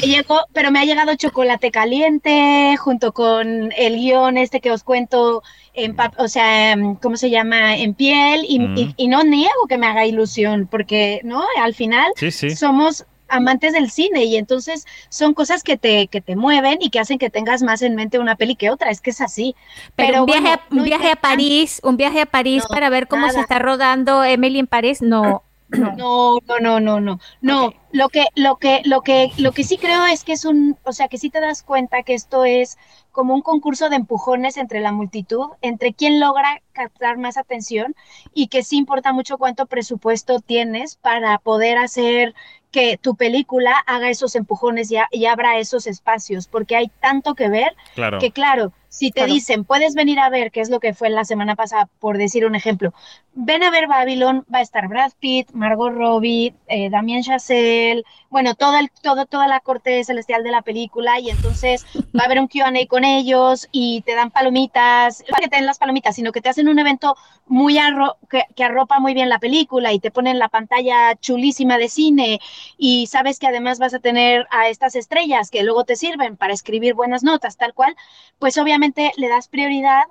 llegó pero me ha llegado chocolate caliente junto con el guion este que os cuento, en, o sea, ¿cómo se llama? En piel y, mm. y, no niego que me haga ilusión, porque, ¿no? Al final somos amantes del cine y entonces son cosas que te, que te mueven y que hacen que tengas más en mente una peli que otra, es que es así. Pero, un, viaje, un viaje a París, un viaje a París para ver cómo se está rodando Emily en París, no. No, no, no, no, no. No, lo que, lo que, lo que, lo que sí creo es que es un, o sea, que sí te das cuenta que esto es como un concurso de empujones entre la multitud, entre quién logra captar más atención y que sí importa mucho cuánto presupuesto tienes para poder hacer que tu película haga esos empujones y, y abra esos espacios, porque hay tanto que ver que claro, si te dicen, puedes venir a ver, qué es lo que fue la semana pasada, por decir un ejemplo, ven a ver Babylon, va a estar Brad Pitt, Margot Robbie, eh, Damien Chazelle, bueno, todo el, todo, toda la corte celestial de la película, y entonces va a haber un QA con ellos y te dan palomitas, no que te den las palomitas, sino que te hacen un evento muy arro que, que arropa muy bien la película y te ponen la pantalla chulísima de cine y sabes que además vas a tener a estas estrellas que luego te sirven para escribir buenas notas, tal cual, pues obviamente le das prioridad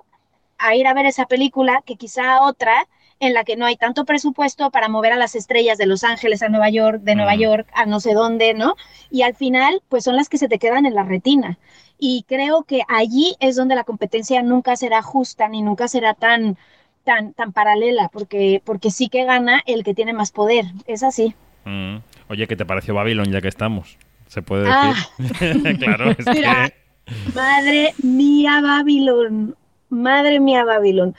a ir a ver esa película que quizá otra en la que no hay tanto presupuesto para mover a las estrellas de Los Ángeles a Nueva York, de Nueva York a no sé dónde, ¿no? Y al final, pues son las que se te quedan en la retina. Y creo que allí es donde la competencia nunca será justa ni nunca será tan, tan, tan paralela, porque, porque sí que gana el que tiene más poder. Es así. Mm. Oye, ¿qué te pareció Babylon ya que estamos? ¿Se puede decir? Ah. claro, es Mira, que... Madre mía, Babylon. Madre mía, Babylon.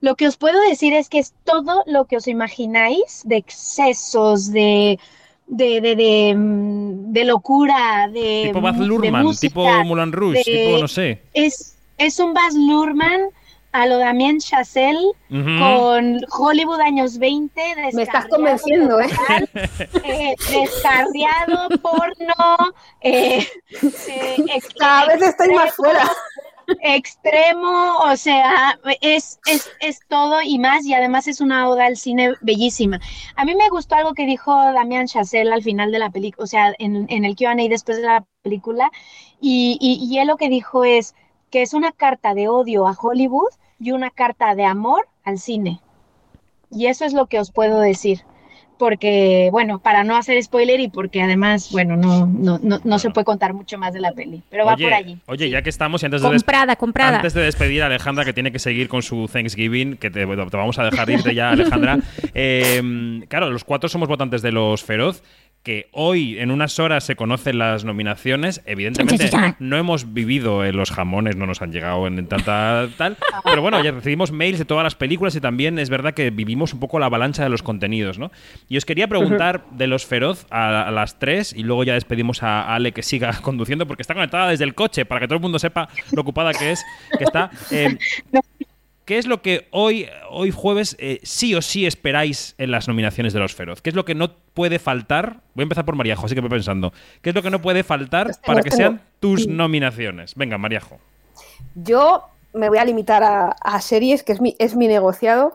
Lo que os puedo decir es que es todo lo que os imagináis de excesos, de, de, de, de, mm, de locura, de. Tipo Baz Luhrmann, música, tipo Moulin Rouge, tipo, no sé. Es, es un Baz Luhrmann a lo Damien Chazelle con Hollywood años 20. Me estás convenciendo, ¿eh? total, eh, descarriado, porno. eh, eh, ex- Cada vez estoy más fuera. Extremo, o sea, es, es, es todo y más, y además es una oda al cine bellísima. A mí me gustó algo que dijo Damián Chazelle al final de la película, o sea, en, en el QA después de la película, y, y, y él lo que dijo es que es una carta de odio a Hollywood y una carta de amor al cine. Y eso es lo que os puedo decir. Porque, bueno, para no hacer spoiler y porque además, bueno, no, no, no, no se puede contar mucho más de la peli, pero va oye, por allí. Oye, ya que estamos y antes de, Comprada, comprada. antes de despedir a Alejandra, que tiene que seguir con su Thanksgiving, que te, te vamos a dejar irte ya, Alejandra. Eh, claro, los cuatro somos votantes de los Feroz. Que hoy en unas horas se conocen las nominaciones. Evidentemente no hemos vivido eh, los jamones, no nos han llegado en tanta tal. Pero bueno, ya recibimos mails de todas las películas y también es verdad que vivimos un poco la avalancha de los contenidos, ¿no? Y os quería preguntar de los Feroz a, a las tres y luego ya despedimos a Ale que siga conduciendo porque está conectada desde el coche para que todo el mundo sepa lo ocupada que es, que está. Eh, ¿Qué es lo que hoy, hoy jueves eh, sí o sí esperáis en las nominaciones de los Feroz? ¿Qué es lo que no puede faltar? Voy a empezar por Mariajo, así que voy pensando. ¿Qué es lo que no puede faltar para que sean tus nominaciones? Venga, Mariajo. Yo me voy a limitar a, a series, que es mi, es mi negociado.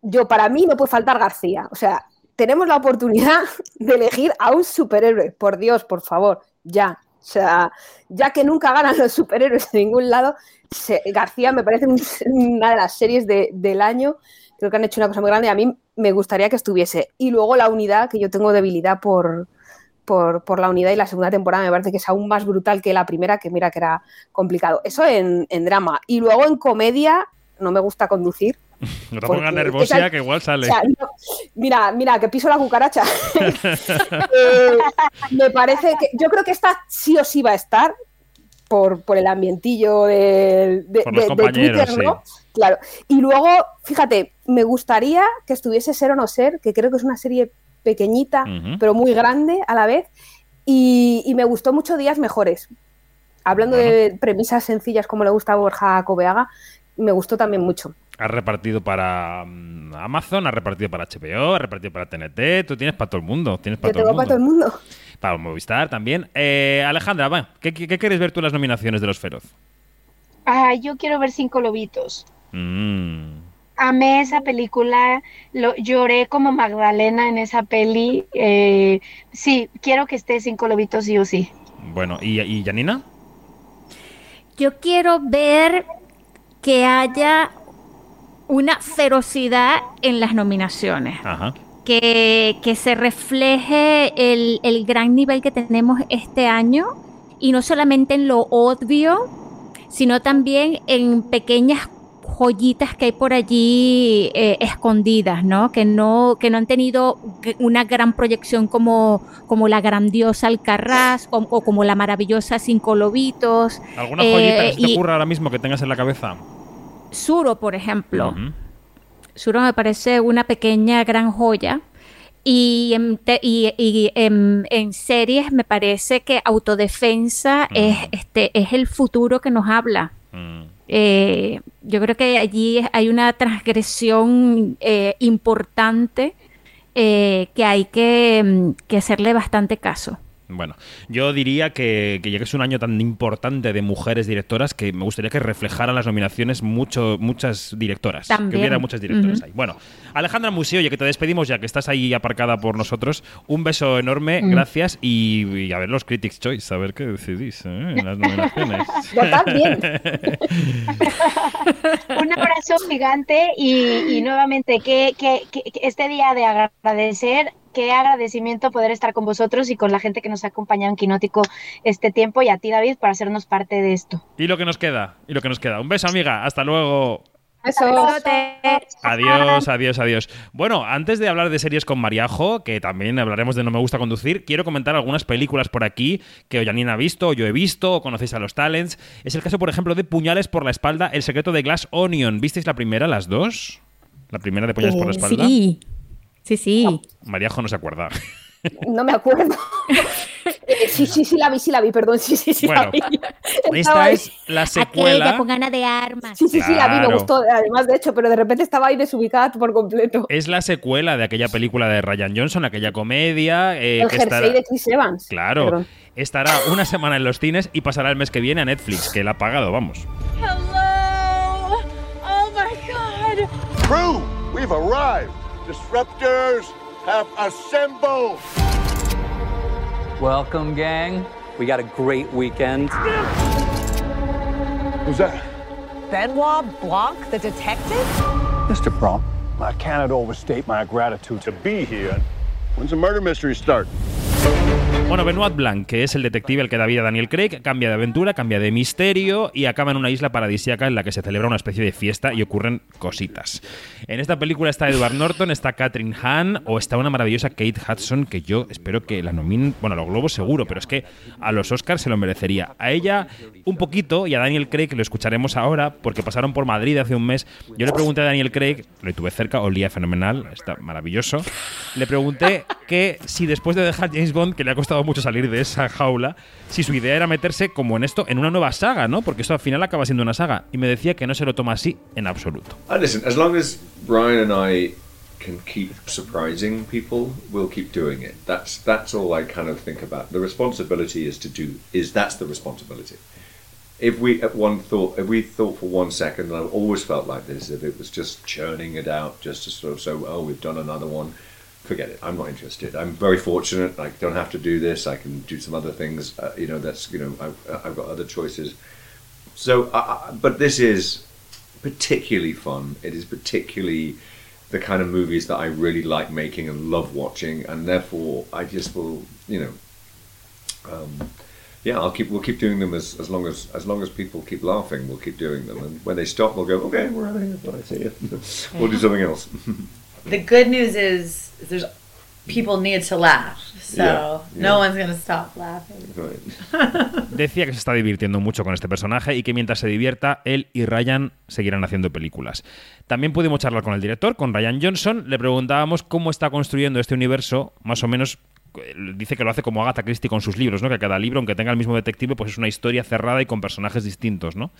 Yo, para mí, no puede faltar García. O sea, tenemos la oportunidad de elegir a un superhéroe. Por Dios, por favor, ya. O sea, ya que nunca ganan los superhéroes en ningún lado, García me parece un- una de las series de- del año. Creo que han hecho una cosa muy grande. A mí me gustaría que estuviese. Y luego la unidad, que yo tengo debilidad por, por, por la unidad y la segunda temporada me parece que es aún más brutal que la primera, que mira que era complicado. Eso en drama. Y luego en comedia, no me gusta conducir. No te pongas nervosa esa- que igual sale. O sea, no, mira, mira, que piso la cucaracha. Eh, me parece que. Yo creo que esta sí o sí va a estar. Por, por el ambientillo de, de- Por los de- de compañeros, Twitter, ¿no? Claro. Y luego, fíjate, me gustaría que estuviese Ser o No Ser, que creo que es una serie pequeñita, pero muy grande a la vez. Y, y me gustó mucho Días Mejores. Hablando de premisas sencillas como le gusta a Borja Cobeaga, me gustó también mucho. Has repartido para mm, Amazon, has repartido para HBO, has repartido para TNT, tú tienes para todo el mundo. Tienes para Yo todo, tengo el para todo el mundo. Para Movistar también. Eh, Alejandra, va, ¿qué, qué, qué quieres ver tú en las nominaciones de los Feroz? Ay, yo quiero ver Cinco Lobitos. Mm. Amé esa película, lo, lloré como Magdalena en esa peli. eh, sí, quiero que esté Cinco Lobitos sí o sí. Bueno, ¿y, y Janina? Yo quiero ver que haya una ferocidad en las nominaciones. Ajá. que, que se refleje el, el gran nivel que tenemos este año y no solamente en lo obvio, sino también en pequeñas joyitas que hay por allí eh, escondidas, ¿no? Que no que no han tenido una gran proyección como como la grandiosa Alcarraz o, o como la maravillosa Cinco Lobitos. ¿Alguna Eh, joyita que se te y ocurra ahora mismo que tengas en la cabeza? Suro, por ejemplo. Suro me parece una pequeña gran joya. Y en, te- y- y en- en series me parece que autodefensa es, este, es el futuro que nos habla. Eh, yo creo que allí hay una transgresión eh, importante eh, que hay que, mm, que hacerle bastante caso. Bueno, yo diría que, que ya que es un año tan importante de mujeres directoras, que me gustaría que reflejaran las nominaciones mucho, muchas directoras. Que hubiera muchas directoras ahí. Bueno, Alejandra Museo, ya que te despedimos, ya que estás ahí aparcada por nosotros, un beso enorme, Mm. gracias y, y a ver los Critics' Choice, a ver qué decidís ¿eh? en las nominaciones. Yo también. Un abrazo gigante y, y nuevamente que- que este día de agradecer, qué agradecimiento poder estar con vosotros y con la gente que nos ha acompañado en Quinótico este tiempo y a ti David por hacernos parte de esto. y lo que nos queda, y lo que nos queda. Un beso, amiga, hasta luego. Adiós, adiós, adiós. Bueno, antes de hablar de series con Mariajo, que también hablaremos de No Me Gusta Conducir, quiero comentar algunas películas por aquí que o Janine ha visto, o yo he visto, o conocéis a los talents. Es el caso, por ejemplo, de Puñales por la espalda, El secreto de Glass Onion. ¿Visteis la primera, las dos? La primera de Puñales por la Eh, espalda. Sí, sí, sí. Mariajo no se acuerda. No me acuerdo. Eh, sí, sí, sí la vi, sí la vi, perdón. Sí, sí, sí Bueno, la vi. Esta ahí. es la Aquella secuela. con ganas de armas. Sí, sí, sí, la vi, me gustó. Además, de hecho, pero de repente estaba ahí desubicada por completo. Es la secuela de aquella película de Ryan Johnson, aquella comedia. eh, El que jersey estará- de Chris Evans. Claro. Perdón. Estará una semana en los cines y pasará el mes que viene a Netflix, que la ha pagado, vamos. Hello! Oh my god! Crew, we've arrived. Disruptors have assembled. Welcome, gang. We got a great weekend. Who's that? Benoit Blanc, the detective? Mr. Prompt, I cannot overstate my gratitude to be here. When's the murder mystery start? Bueno, Benoit Blanc, que es el detective al que da vida Daniel Craig, cambia de aventura, cambia de misterio y acaba en una isla paradisíaca en la que se celebra una especie de fiesta y ocurren cositas. En esta película está Edward Norton, está Catherine Hahn o está una maravillosa Kate Hudson que yo espero que la nominen, bueno, a los Globos seguro, pero es que a los Oscars se lo merecería. A ella un poquito y a Daniel Craig lo escucharemos ahora porque pasaron por Madrid hace un mes. Yo le pregunté a Daniel Craig, lo tuve cerca, olía fenomenal, está maravilloso. Le pregunté que si después de dejar James Bond, que le ha costado mucho salir de esa jaula, si su idea era meterse como en esto, en una nueva saga, ¿no? Porque esto al final acaba siendo una saga. Y me decía que no se lo toma así en absoluto. Uh, listen, as long as Brian and I can keep surprising people, we'll keep doing it. That's that's all I kind of think about. The responsibility is to do is that's the responsibility. If we at one thought if we thought for one second, I've always felt like this, if it was just churning it out, just to sort of so oh we've done another one, forget it. I'm not interested. I'm very fortunate. I don't have to do this. I can do some other things. Uh, you know that's you know I've, I've got other choices. So, I- but this is particularly fun. It is particularly the kind of movies that I really like making and love watching, and therefore I just will, you know, um, yeah, I'll keep we'll keep doing them as, as long as as long as people keep laughing, we'll keep doing them, and when they stop, we'll go, okay, we're out of here. Bye, see you. we'll do something else. The good news is there's people need to laugh, so Yeah, yeah. no one's gonna stop laughing. Decía que se está divirtiendo mucho con este personaje y que mientras se divierta, él y Ryan seguirán haciendo películas. También pudimos charlar con el director, con Ryan Johnson. Le preguntábamos cómo está construyendo este universo, más o menos. eh, Dice que lo hace como Agatha Christie con sus libros, ¿no? Que cada libro, aunque tenga el mismo detective, pues es una historia cerrada y con personajes distintos, ¿no?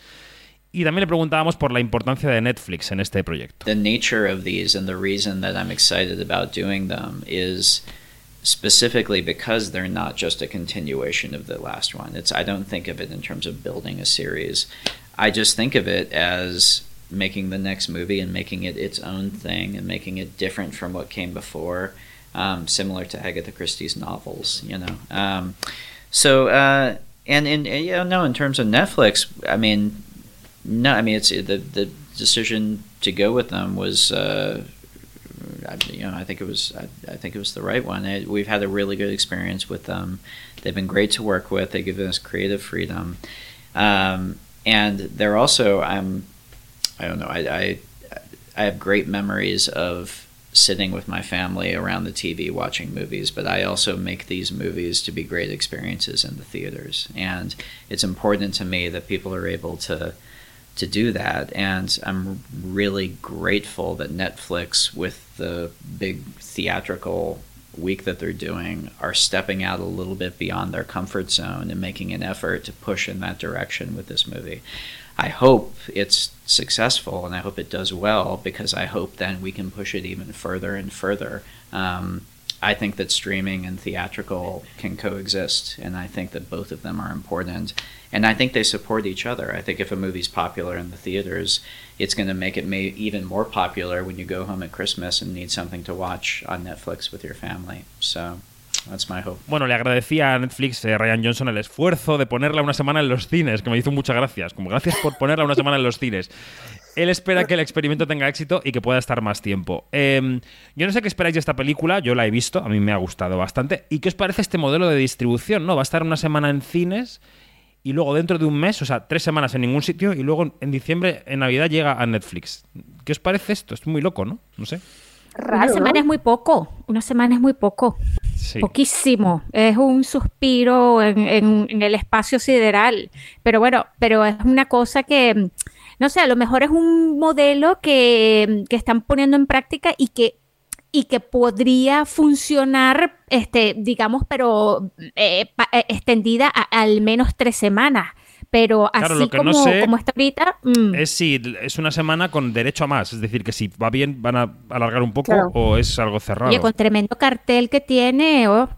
Y también le preguntábamos por la importancia de Netflix en este proyecto. the nature of these and the reason that I'm excited about doing them is specifically because they're not just a continuation of the last one. It's I don't think of it in terms of building a series. I just think of it as making the next movie and making it its own thing and making it different from what came before, um, similar to Agatha Christie's novels, you know. Um, so uh, and in you know no in terms of Netflix, I mean no, I mean it's the the decision to go with them was, uh, you know, I think it was I, I think it was the right one. We've had a really good experience with them. They've been great to work with. They've given us creative freedom, um, and they're also I'm I don't know I, I I have great memories of sitting with my family around the TV watching movies, but I also make these movies to be great experiences in the theaters. And it's important to me that people are able to to do that. And I'm really grateful that Netflix, with the big theatrical week that they're doing, are stepping out a little bit beyond their comfort zone and making an effort to push in that direction with this movie. I hope it's successful and I hope it does well because I hope then we can push it even further and further. Um, I think that streaming and theatrical can coexist, and I think that both of them are important. And I think they support each other. I think if a movie's popular in the theaters, it's going to make it may- even more popular when you go home at Christmas and need something to watch on Netflix with your family. So that's my hope. Bueno, le agradecía a Netflix, eh, Ryan Johnson, el esfuerzo de ponerla una semana en los cines, que me hizo muchas gracias. Como gracias por ponerla una semana en los cines. Él espera que el experimento tenga éxito y que pueda estar más tiempo. Eh, yo no sé qué esperáis de esta película, yo la he visto, a mí me ha gustado bastante. ¿Y qué os parece este modelo de distribución? ¿No? Va a estar una semana en cines y luego dentro de un mes, o sea, tres semanas en ningún sitio y luego en diciembre, en Navidad, llega a Netflix. ¿Qué os parece esto? Es muy loco, ¿no? No sé. una semana es muy poco. Una semana es muy poco. Sí. Poquísimo. Es un suspiro en, en- en el espacio sideral. Pero bueno, pero es una cosa que, no sé, a lo mejor es un modelo que, que están poniendo en práctica y que y que podría funcionar, este, digamos, pero eh, pa- eh, extendida a, al menos tres semanas. Pero Claro, así lo que como, no sé como está ahorita, mm, Es si es una semana con derecho a más. Es decir, que si va bien van a alargar un poco Claro. o es algo cerrado. Oye, con tremendo cartel que tiene. oh,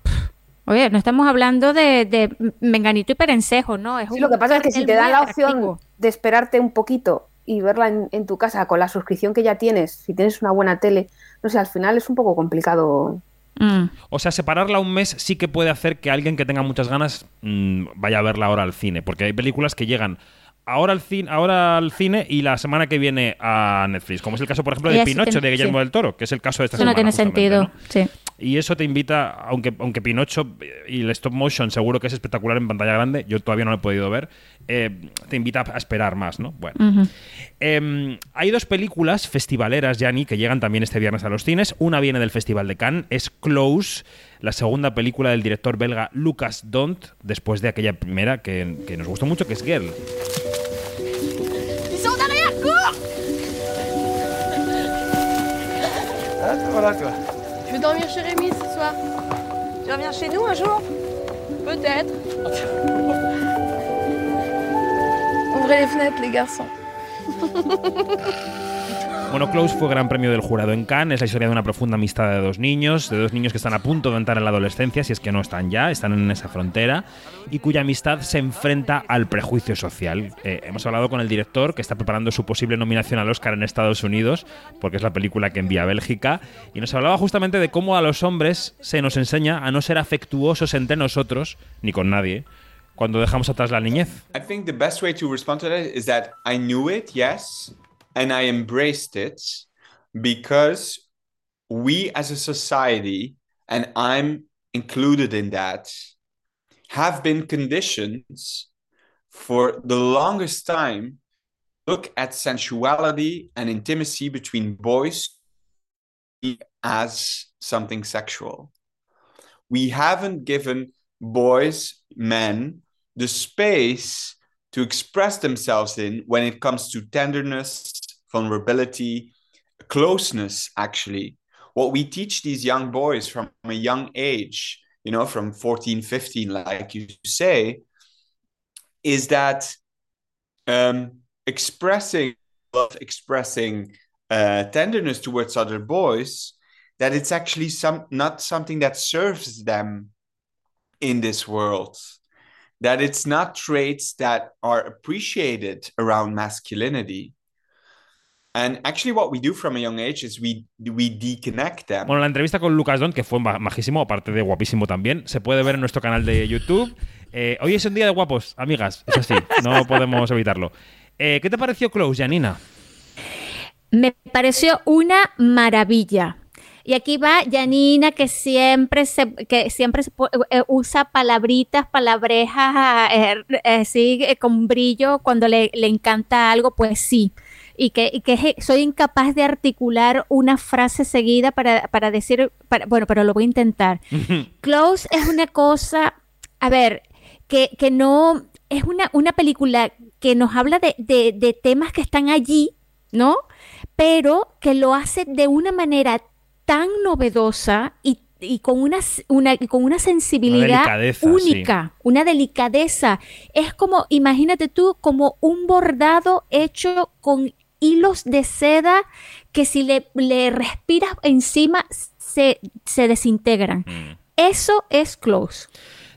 oye, no estamos hablando de, de Menganito y Perencejo, ¿no? Es Sí, un lo que pasa es que si te dan la atractivo. opción de esperarte un poquito y verla en, en tu casa con la suscripción que ya tienes, si tienes una buena tele, no sé, al final es un poco complicado. Mm. O sea, separarla un mes sí que puede hacer que alguien que tenga muchas ganas mm, vaya a verla ahora al cine. Porque hay películas que llegan ahora al, cine, ahora al cine y la semana que viene a Netflix. Como es el caso, por ejemplo, de Pinocho, tiene- de Guillermo sí. del Toro, que es el caso de esta Eso no semana. tiene sentido. ¿no? Sí. Y eso te invita, aunque, aunque Pinocho y el stop motion seguro que es espectacular en pantalla grande, yo todavía no lo he podido ver, eh, te invita a esperar más, ¿no? Bueno. Eh, hay dos películas festivaleras, Yanni, que llegan también este viernes a los cines. Una viene del Festival de Cannes, es Close, la segunda película del director belga Lucas Dont, después de aquella primera que, que nos gustó mucho, que es Girl. Ils sont derrière, cours Voilà toi. Dormir chez Rémi ce soir. Tu reviens chez nous un jour? Peut-être. Ouvrez les fenêtres, les garçons. Bueno, Close fue gran premio del jurado en Cannes. Es la historia de una profunda amistad de dos niños, de dos niños que están a punto de entrar en la adolescencia, si es que no están ya, están en esa frontera, y cuya amistad se enfrenta al prejuicio social. Eh, hemos hablado con el director, que está preparando su posible nominación al Oscar en Estados Unidos, porque es la película que envía a Bélgica, y nos hablaba justamente de cómo a los hombres se nos enseña a no ser afectuosos entre nosotros, ni con nadie, cuando dejamos atrás la niñez. I think the best way to respond to that is that I knew it, yes, and I embraced it because we as a society, and I'm included in that, have been conditioned for the longest time look at sensuality and intimacy between boys as something sexual. We haven't given boys, men, the space to express themselves in when it comes to tenderness, vulnerability, closeness, actually. What we teach these young boys from a young age, you know, from 14, 15, like you say, is that um, expressing love, expressing uh, tenderness towards other boys, that it's actually some not something that serves them in this world. That it's not traits that are appreciated around masculinity. And actually, what we do from a young age is we we deconnect them. Bueno, la entrevista con Lucas Don, que fue ma- majísimo, aparte de guapísimo también, se puede ver en nuestro canal de YouTube. Eh, hoy es un día de guapos, amigas, eso sí, no podemos evitarlo. Eh, ¿Qué te pareció Close, Janina? Me pareció una maravilla. Y aquí va Janina, que siempre se, que siempre se eh, usa palabritas, palabrejas eh, eh, así eh, con brillo cuando le, le encanta algo, pues sí. Y que, y que je- soy incapaz de articular una frase seguida para, para decir, para- bueno, pero lo voy a intentar. Close es una cosa, a ver, que, que no, es una, una película que nos habla de, de- de temas que están allí, ¿no? Pero que lo hace de una manera tan novedosa y, y con, una, con una sensibilidad única, una delicadeza. Es como, imagínate tú, como un bordado hecho con hilos de seda que si le, le respiras encima se, se desintegran. Mm. Eso es close.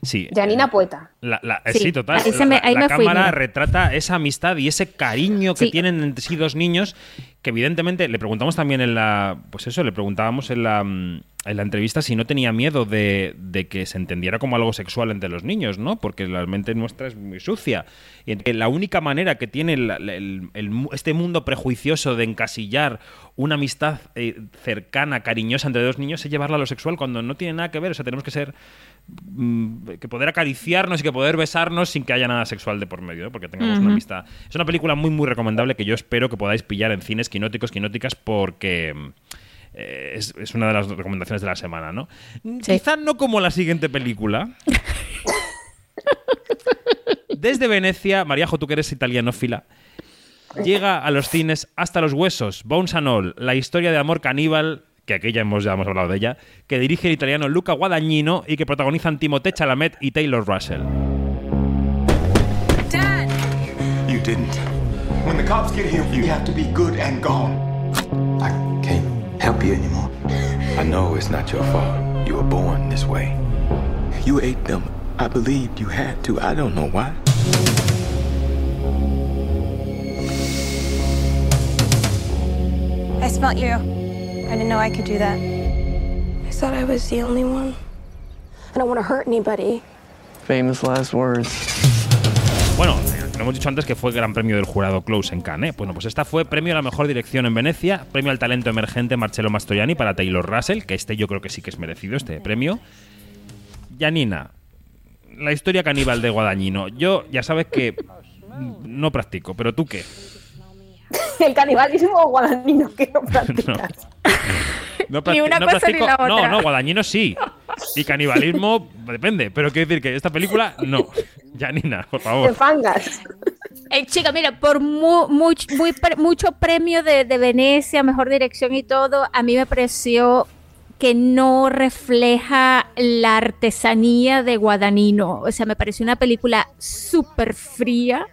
Sí. Janina Poeta. La- la- eh, Sí, sí, total. ahí se me- la ahí la me fui, cámara retrata esa amistad y ese cariño que Sí. tienen entre sí dos niños, que evidentemente le preguntamos también en la, pues eso, le preguntábamos en la, mm, en la entrevista si no tenía miedo de, de que se entendiera como algo sexual entre los niños, ¿no? Porque la mente nuestra es muy sucia. Y que la única manera que tiene el- el- el mu- este mundo prejuicioso de encasillar una amistad eh, cercana, cariñosa entre dos niños es llevarla a lo sexual cuando no tiene nada que ver. O sea, tenemos que ser mm, que poder acariciarnos y que poder besarnos sin que haya nada sexual de por medio, ¿no? porque tengamos una amistad. Es una película muy, muy recomendable que yo espero que podáis pillar en cines quinóticos, quinóticas, porque mm, eh, es, es una de las recomendaciones de la semana, ¿no? Quizá no como la siguiente película. Desde Venecia, Mariajo, tú que eres italianófila, llega a los cines hasta los huesos, Bones and All, la historia de amor caníbal, que aquí ya hemos, ya hemos hablado de ella, que dirige el italiano Luca Guadagnino y que protagonizan Timothée Chalamet y Taylor Russell. You didn't. When the cops get here, you have to be good and gone. I can't help you anymore. I know it's not your fault. You were born this way. You ate them. I believed you had to. I don't know why. I smelt you. I didn't know I could do that. I thought I was the only one. I don't want to hurt anybody. Famous last words. Bueno, lo hemos dicho antes que fue gran premio del jurado Close en Cannes. ¿eh? Bueno, pues esta fue premio a la mejor dirección en Venecia, premio al talento emergente Marcello Mastroianni para Taylor Russell, que este yo creo que sí que es merecido este premio. Janina, la historia caníbal de Guadagnino. Yo ya sabes que no practico, pero tú qué? El canibalismo guadagnino que no practica. No, Ni una cosa ni la otra. No, no, Guadagnino sí. Y canibalismo depende, pero quiero decir que esta película no. Janina, por Te favor. fangas. Eh, chica, mira, por mu- much- muy pre- mucho premio de, de Venecia, mejor dirección y todo, a mí me pareció que no refleja la artesanía de Guadagnino. O sea, me pareció una película súper fría,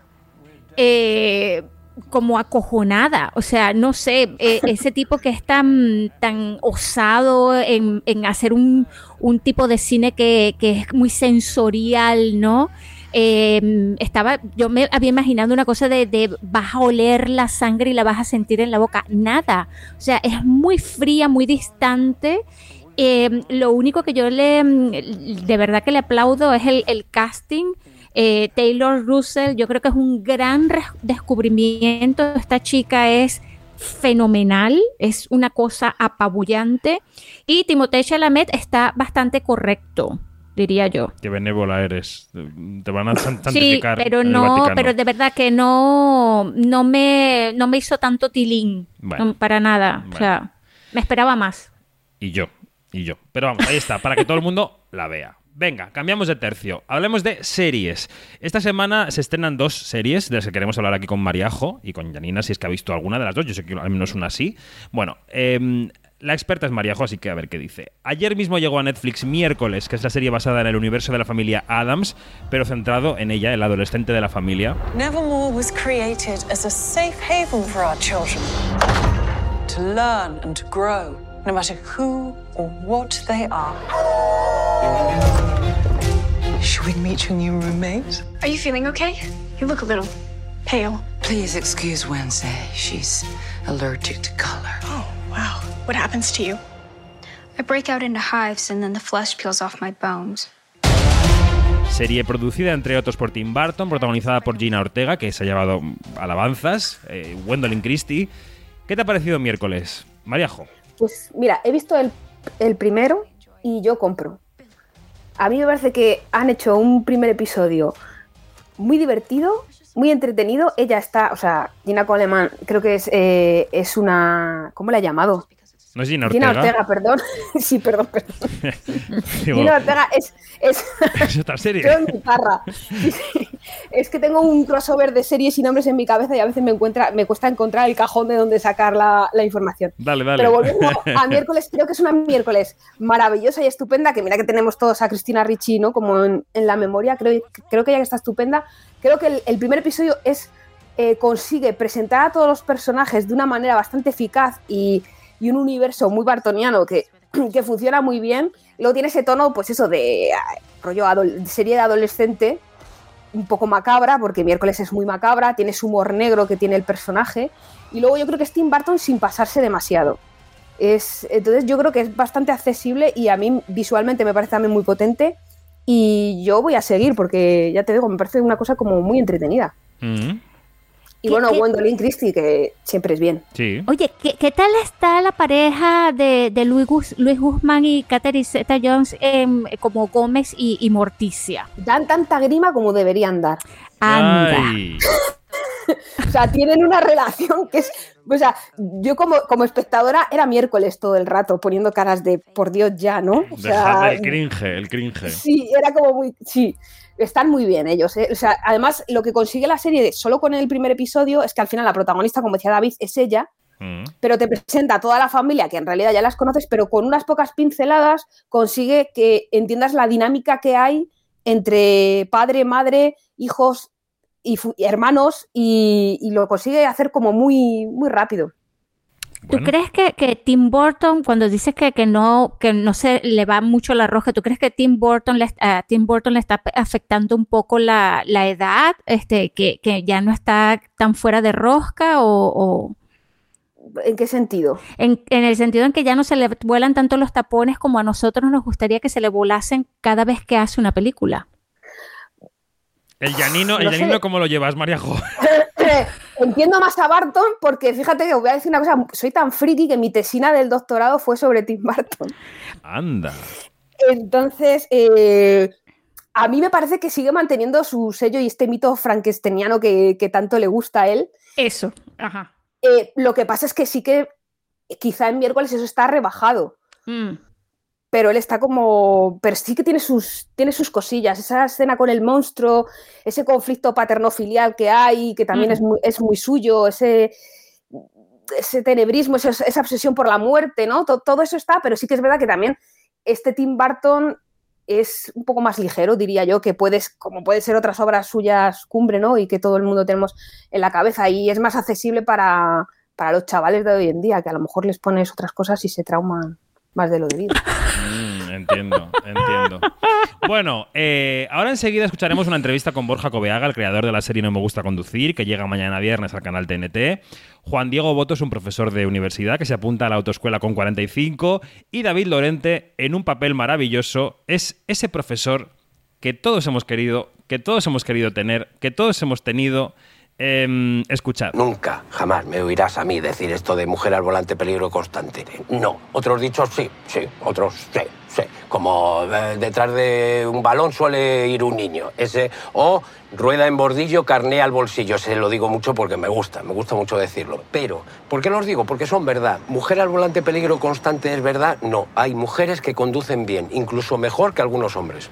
eh, como acojonada. O sea, no sé, eh, ese tipo que es tan, tan osado en, en hacer un, un tipo de cine que, que es muy sensorial, ¿no? Eh, estaba, yo me había imaginado una cosa de, de vas a oler la sangre y la vas a sentir en la boca. Nada. O sea, es muy fría, muy distante. Eh, lo único que yo le, de verdad que le aplaudo es el, el casting. Eh, Taylor Russell, yo creo que es un gran descubrimiento. Esta chica es fenomenal, es una cosa apabullante. Y Timothée Chalamet está bastante correcto, diría yo. Qué benévola eres. Te van a san- Sí, santificar. pero no, pero de verdad que no, no me, no me hizo tanto tilín, Bueno. no, para nada. O Bueno. sea, me esperaba más. Y yo, y yo. Pero vamos, ahí está, para que todo el mundo la vea. Venga, cambiamos de tercio. Hablemos de series. Esta semana se estrenan dos series de las que queremos hablar aquí con Mariajo y con Janina, si es que ha visto alguna de las dos. Yo sé que al menos una sí. Bueno, em, la experta es Mariajo, así que a ver qué dice. Ayer mismo llegó a Netflix Miércoles, que es la serie basada en el universo de la familia Adams, pero centrado en ella, el adolescente de la familia. Nevermore was created as a safe haven for our children to learn and to grow, no matter who or what they are. Should we meet your new roommate? Are you feeling okay? You look a little pale. Please excuse Wednesday. She's allergic to color. Oh, wow. What happens to you? I break out into hives and then the flesh peels off my bones. Serie producida, entre otros, por Tim Burton, protagonizada por Gina Ortega, que se ha llevado alabanzas, eh, Gwendolyn Christie. ¿Qué te ha parecido miércoles? Mariajo. Pues mira, he visto el, el primero y yo compro. A mí me parece que han hecho un primer episodio muy divertido, muy entretenido. Ella está, o sea, Gina Coleman, creo que es, eh, es una. ¿Cómo la ha llamado? ¿No es Gina Ortega? Gina Ortega, perdón. sí, perdón, perdón. Digo, Gina Ortega es. es ¿es esta serie? Sí, sí. Es que tengo un crossover de series y nombres en mi cabeza y a veces me, encuentra, me cuesta encontrar el cajón de donde sacar la, la información. Dale, dale. Pero volviendo a miércoles, creo que es una miércoles maravillosa y estupenda, que mira que tenemos todos a Cristina Ricci, ¿no? Como en, en la memoria, creo, creo que ella que está estupenda. Creo que el, el primer episodio es eh, consigue presentar a todos los personajes de una manera bastante eficaz y, y un universo muy bartoniano que que funciona muy bien. Luego tiene ese tono, pues eso, de rollo serie de adolescente, un poco macabra, porque miércoles es muy macabra, tiene su humor negro que tiene el personaje. Y luego yo creo que es Tim Burton sin pasarse demasiado. Es, entonces yo creo que es bastante accesible y a mí visualmente me parece también muy potente. Y yo voy a seguir porque, ya te digo, me parece una cosa como muy entretenida. Mm, Y ¿Qué- bueno, qué- Gwendolyn Christie, que siempre es bien. sí. Oye, ¿qué, qué tal está la pareja de, de Luis, Luis Guzmán y Catherine Zeta Jones em, como Gómez y, y Morticia? Dan tanta grima como deberían dar. Anda. Ay. O sea, tienen una relación que es. O sea, yo como, como espectadora era miércoles todo el rato poniendo caras de por Dios ya, ¿no? O sea, Dejad el cringe, el cringe. Sí, era como muy. Sí, están muy bien ellos. ¿eh? O sea, además, lo que consigue la serie de- solo con el primer episodio es que al final la protagonista, como decía David, es ella, Mm. pero te presenta a toda la familia, que en realidad ya las conoces, pero con unas pocas pinceladas consigue que entiendas la dinámica que hay entre padre, madre, hijos y hermanos, y, y lo consigue hacer como muy, muy rápido. ¿Tú crees que, que Tim Burton, cuando dices que, que no que no se le va mucho la roja, ¿tú crees que Tim Burton le, a Tim Burton le está afectando un poco la, la edad, este, que, que ya no está tan fuera de rosca o, o- ¿En qué sentido? en, en el sentido en que ya no se le vuelan tanto los tapones como a nosotros nos gustaría que se le volasen cada vez que hace una película? El Janino, el No ¿cómo lo llevas, María Jo? Entiendo más a Barton porque fíjate que os voy a decir una cosa, soy tan friki que mi tesina del doctorado fue sobre Tim Burton. Anda. Entonces, eh, a mí me parece que sigue manteniendo su sello y este mito frankensteiniano que, que tanto le gusta a él. Eso, ajá. Eh, lo que pasa es que sí que quizá en miércoles eso está rebajado. Mm. Pero él está como. Pero sí que tiene sus, tiene sus cosillas. Esa escena con el monstruo, ese conflicto paterno-filial que hay, que también Mm. es, muy, es muy suyo, ese, ese tenebrismo, esa, esa obsesión por la muerte, ¿no? To- todo eso está, pero sí que es verdad que también este Tim Burton es un poco más ligero, diría yo, que puedes, como puede ser otras obras suyas cumbre, ¿no? Y que todo el mundo tenemos en la cabeza. Y es más accesible para, para los chavales de hoy en día, que a lo mejor les pones otras cosas y se trauman más de lo debido. Mm, entiendo, entiendo. Bueno, eh, ahora enseguida escucharemos una entrevista con Borja Cobeaga, el creador de la serie No Me Gusta Conducir, que llega mañana viernes al canal TNT. Juan Diego Boto es un profesor de universidad que se apunta a la autoescuela con 45. Y David Lorente, en un papel maravilloso, es ese profesor que todos hemos querido, que todos hemos querido tener, que todos hemos tenido. Em, escuchar. Nunca, jamás me oirás a mí decir esto de mujer al volante peligro constante. No. Otros dichos sí, sí. Otros sí, sí. Como eh, detrás de un balón suele ir un niño. Ese. O rueda en bordillo, carné al bolsillo. Se lo digo mucho porque me gusta, me gusta mucho decirlo. Pero, ¿por qué los digo? Porque son verdad. Mujer al volante peligro constante es verdad. No. Hay mujeres que conducen bien, incluso mejor que algunos hombres.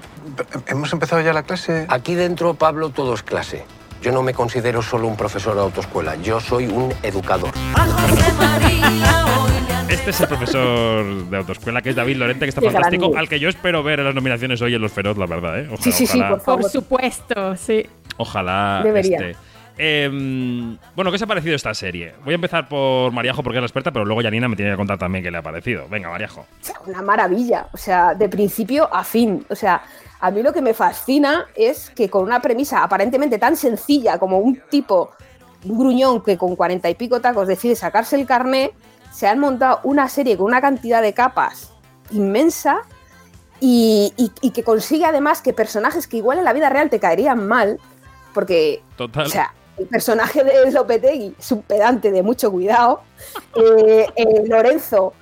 ¿Hemos empezado ya la clase? Aquí dentro, Pablo, todo es clase. Yo no me considero solo un profesor de autoescuela, yo soy un educador. Este es el profesor de autoescuela, que es David Lorente, que está Qué fantástico, grande. al que yo espero ver en las nominaciones hoy en Los Feroz, la verdad. ¿eh? Ojalá, ojalá, Por supuesto, sí. ojalá Debería. esté. Em, bueno, ¿qué os ha parecido esta serie? Voy a empezar por Mariajo porque es la experta, pero luego Janina me tiene que contar también qué le ha parecido. Venga, Mariajo. una maravilla, o sea, de principio a fin. O sea, a mí lo que me fascina es que con una premisa aparentemente tan sencilla como un tipo, un gruñón que con cuarenta y pico tacos decide sacarse el carné, se han montado una serie con una cantidad de capas inmensa y, y- y que consigue además que personajes que igual en la vida real te caerían mal, porque Total. o sea, el personaje de Lopetegui es un pedante de mucho cuidado. Eh, eh, Lorenzo,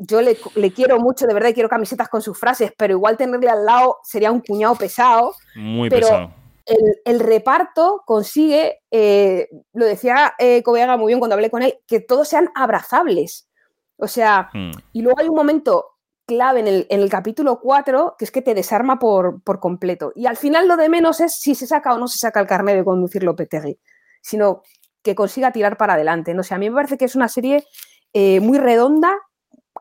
yo le, le quiero mucho, de verdad, quiero camisetas con sus frases, pero igual tenerle al lado sería un cuñado pesado. Muy pero pesado. El, el reparto consigue, eh, lo decía eh, muy bien cuando hablé con él, que todos sean abrazables. O sea, Mm. y luego hay un momento clave en el, en el capítulo 4 que es que te desarma por, por completo. Y al final lo de menos es si se saca o no se saca el carnet de conducir Lopetegui, sino que consiga tirar para adelante. No sé, a mí me parece que es una serie eh, muy redonda,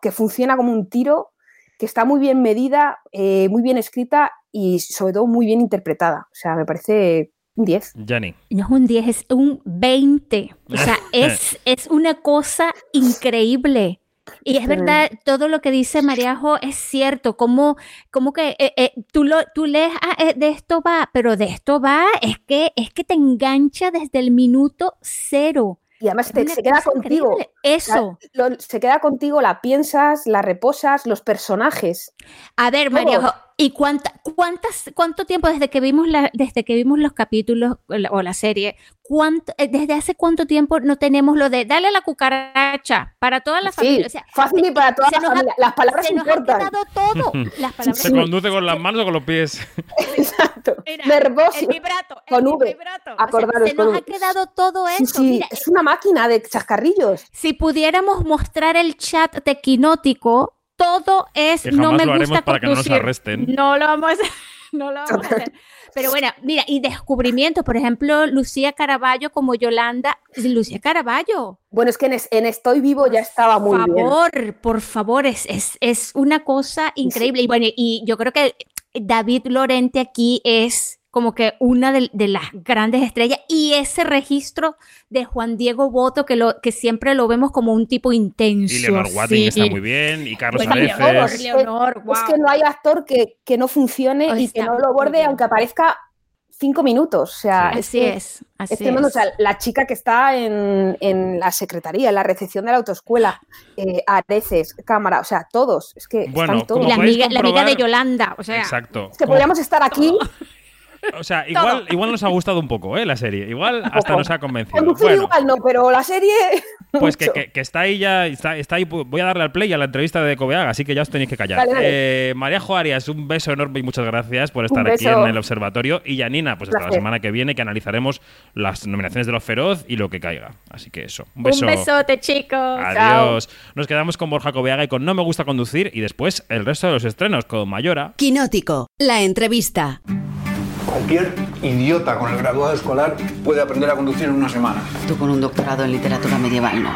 que funciona como un tiro, que está muy bien medida, eh, muy bien escrita y sobre todo muy bien interpretada. O sea, me parece un 10. Jani. No es un 10, es un 20. O sea, es, es una cosa increíble. Y es verdad, todo lo que dice Mariajo es cierto, como, como que eh, eh, tú, lo, tú lees, ah, eh, de esto va, pero de esto va, es que, es que te engancha desde el minuto cero. Y además te- se queda contigo. increíble. Eso. La- lo- se queda contigo, la piensas, la reposas, los personajes. A ver, Todos. ¿Y cuánta, cuántas, cuánto tiempo desde que vimos la, desde que vimos los capítulos o la, o la serie, cuánto, eh, desde hace cuánto tiempo no tenemos lo de dale a la cucaracha para toda la Sí, familia? O sea, fácil y para toda se la ha-. Las palabras se nos ha quedado todo. Las palabras ¿Se conduce con las manos o con los pies? Nervoso. el vibrato, con V. O sea, Acordaros se con nos ha quedado todo eso. sí, Mira, es una máquina de chascarrillos. si pudiéramos mostrar el chat de Quinótico, todo es Que no me lo gusta para que no nos arresten. No lo vamos a hacer. No lo vamos a hacer. Pero bueno, mira, y descubrimientos, por ejemplo, Lucía Caraballo como Yolanda. Lucía Caraballo. Bueno, es que en, es- en Estoy Vivo ya estaba muy Por bien. favor, por favor, es, es, es una cosa increíble. Y bueno, y yo creo que David Lorente aquí es como que una de, de las grandes estrellas y ese registro de Juan Diego Boto que lo que siempre lo vemos como un tipo intenso. Y Leonor Watting sí. está muy bien, y Carlos Areces. Leonor, Es, que no hay actor que, que no funcione y que no lo borde aunque aparezca cinco minutos. O sea, Así es, así tremendo. es. O sea, la chica que está en, en la secretaría, en la recepción de la autoescuela, eh, Areces, cámara, o sea, todos. Es que Bueno, están todos. la amiga, la amiga de Yolanda, o sea, Exacto. Es que podríamos estar aquí. O sea, igual, igual nos ha gustado un poco, ¿eh? La serie. Igual hasta nos ha convencido. Conducir Bueno, igual no, pero la serie. pues que, que- que está ahí ya, está, está ahí. Voy a darle al play a la entrevista de Cobeaga, así que ya os tenéis que callar. Dale, dale. Eh, María Arias, un beso enorme y muchas gracias por estar Un aquí en el observatorio. Y Janina, pues hasta la semana que viene, que analizaremos las nominaciones de los Feroz y lo que caiga. Así que eso. Un un beso. besote, chicos. Adiós. Nos quedamos con Borja Cobeaga y con No me gusta conducir y después el resto de los estrenos con Mayora. Quinótico, la entrevista. Cualquier idiota con el graduado escolar puede aprender a conducir en una semana. Tú con un doctorado en literatura medieval, no.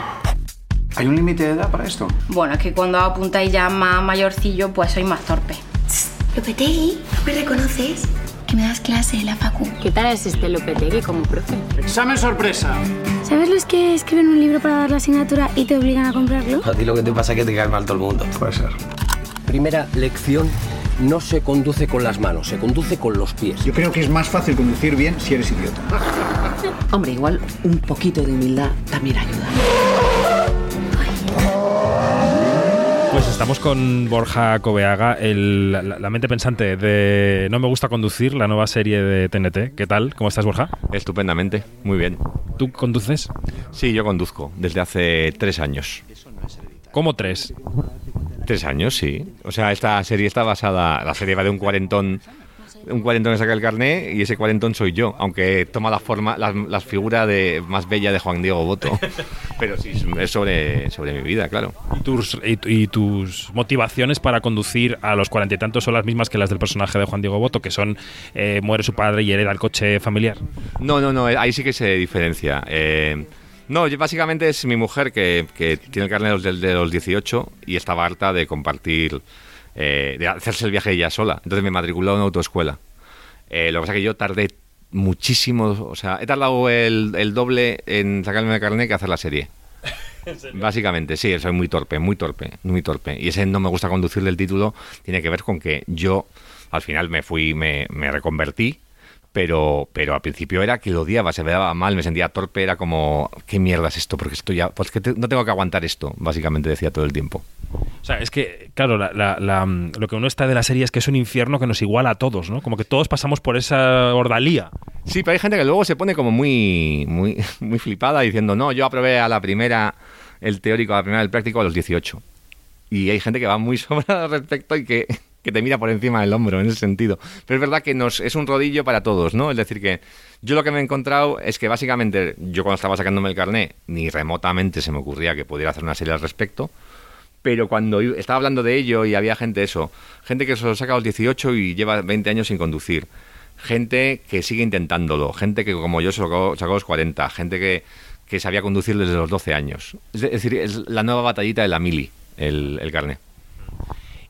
¿Hay un límite de edad para esto? Bueno, es que cuando apuntáis ya más mayorcillo, pues soy más torpe. Lopetegui, ¿no me reconoces? Que me das clase en la facu. ¿Qué tal es este Lopetegui como profe? Examen sorpresa. ¿Sabes los que escriben un libro para dar la asignatura y te obligan a comprarlo? A ti lo que te pasa es que te cae mal todo el mundo. Puede ser. Primera lección, no se conduce con las manos, se conduce con los pies. Yo creo que es más fácil conducir bien si eres idiota. Hombre, igual un poquito de humildad también ayuda. Pues estamos con Borja Cobeaga, el- la, la mente pensante de No me gusta conducir, la nueva serie de TNT. ¿Qué tal? ¿Cómo estás, Borja? Estupendamente, muy bien. ¿Tú conduces? Sí, yo conduzco desde hace tres años. ¿Cómo tres? Tres años, sí. O sea, esta serie está basada, la serie va de un cuarentón, un cuarentón que saca el carné y ese cuarentón soy yo, aunque toma la forma, la, la figura de más bella de Juan Diego Boto. Pero sí, es sobre, sobre mi vida, claro. ¿Y tus, y, y tus motivaciones para conducir a los cuarenta y tantos son las mismas que las del personaje de Juan Diego Boto, que son eh, muere su padre y hereda el coche familiar? No, no, no, ahí sí que se diferencia. Eh, no, yo- básicamente es mi mujer que, que tiene el carnet de los, de los 18 y estaba harta de compartir, eh, de hacerse el viaje ella sola. Entonces me matriculó en una autoescuela. Eh, lo que pasa es que yo tardé muchísimo, o sea, he tardado el, el doble en sacarme el carnet que hacer la serie. Básicamente, sí, soy muy torpe, muy torpe, muy torpe. Y ese no me gusta conducir del título tiene que ver con que yo al final me fui, me, me reconvertí, pero, pero al principio era que lo odiaba, se me daba mal, me sentía torpe, era como, ¿qué mierda es esto? Porque esto ya, pues que te- no tengo que aguantar esto, básicamente decía todo el tiempo. O sea, es que, claro, la- la- la, lo que uno está de la serie es que es un infierno que nos iguala a todos, ¿no? Como que todos pasamos por esa ordalía. Sí, pero hay gente que luego se pone como muy, muy, muy flipada diciendo, no, yo aprobé a la primera el teórico, a la primera el práctico a los 18. Y hay gente que va muy sobrada al respecto y que, que te mira por encima del hombro en ese sentido. Pero es verdad que nos, es un rodillo para todos, ¿no? Es decir, que yo lo que me he encontrado es que básicamente yo cuando estaba sacándome el carné, ni remotamente se me ocurría que pudiera hacer una serie al respecto. Pero cuando estaba hablando de ello y había gente eso, gente que se lo saca a los 18 y lleva 20 años sin conducir, gente que sigue intentándolo, gente que como yo se lo sacó, a los 40, gente que, que sabía conducir desde los 12 años. Es decir, es la nueva batallita de la mili, el, el carné.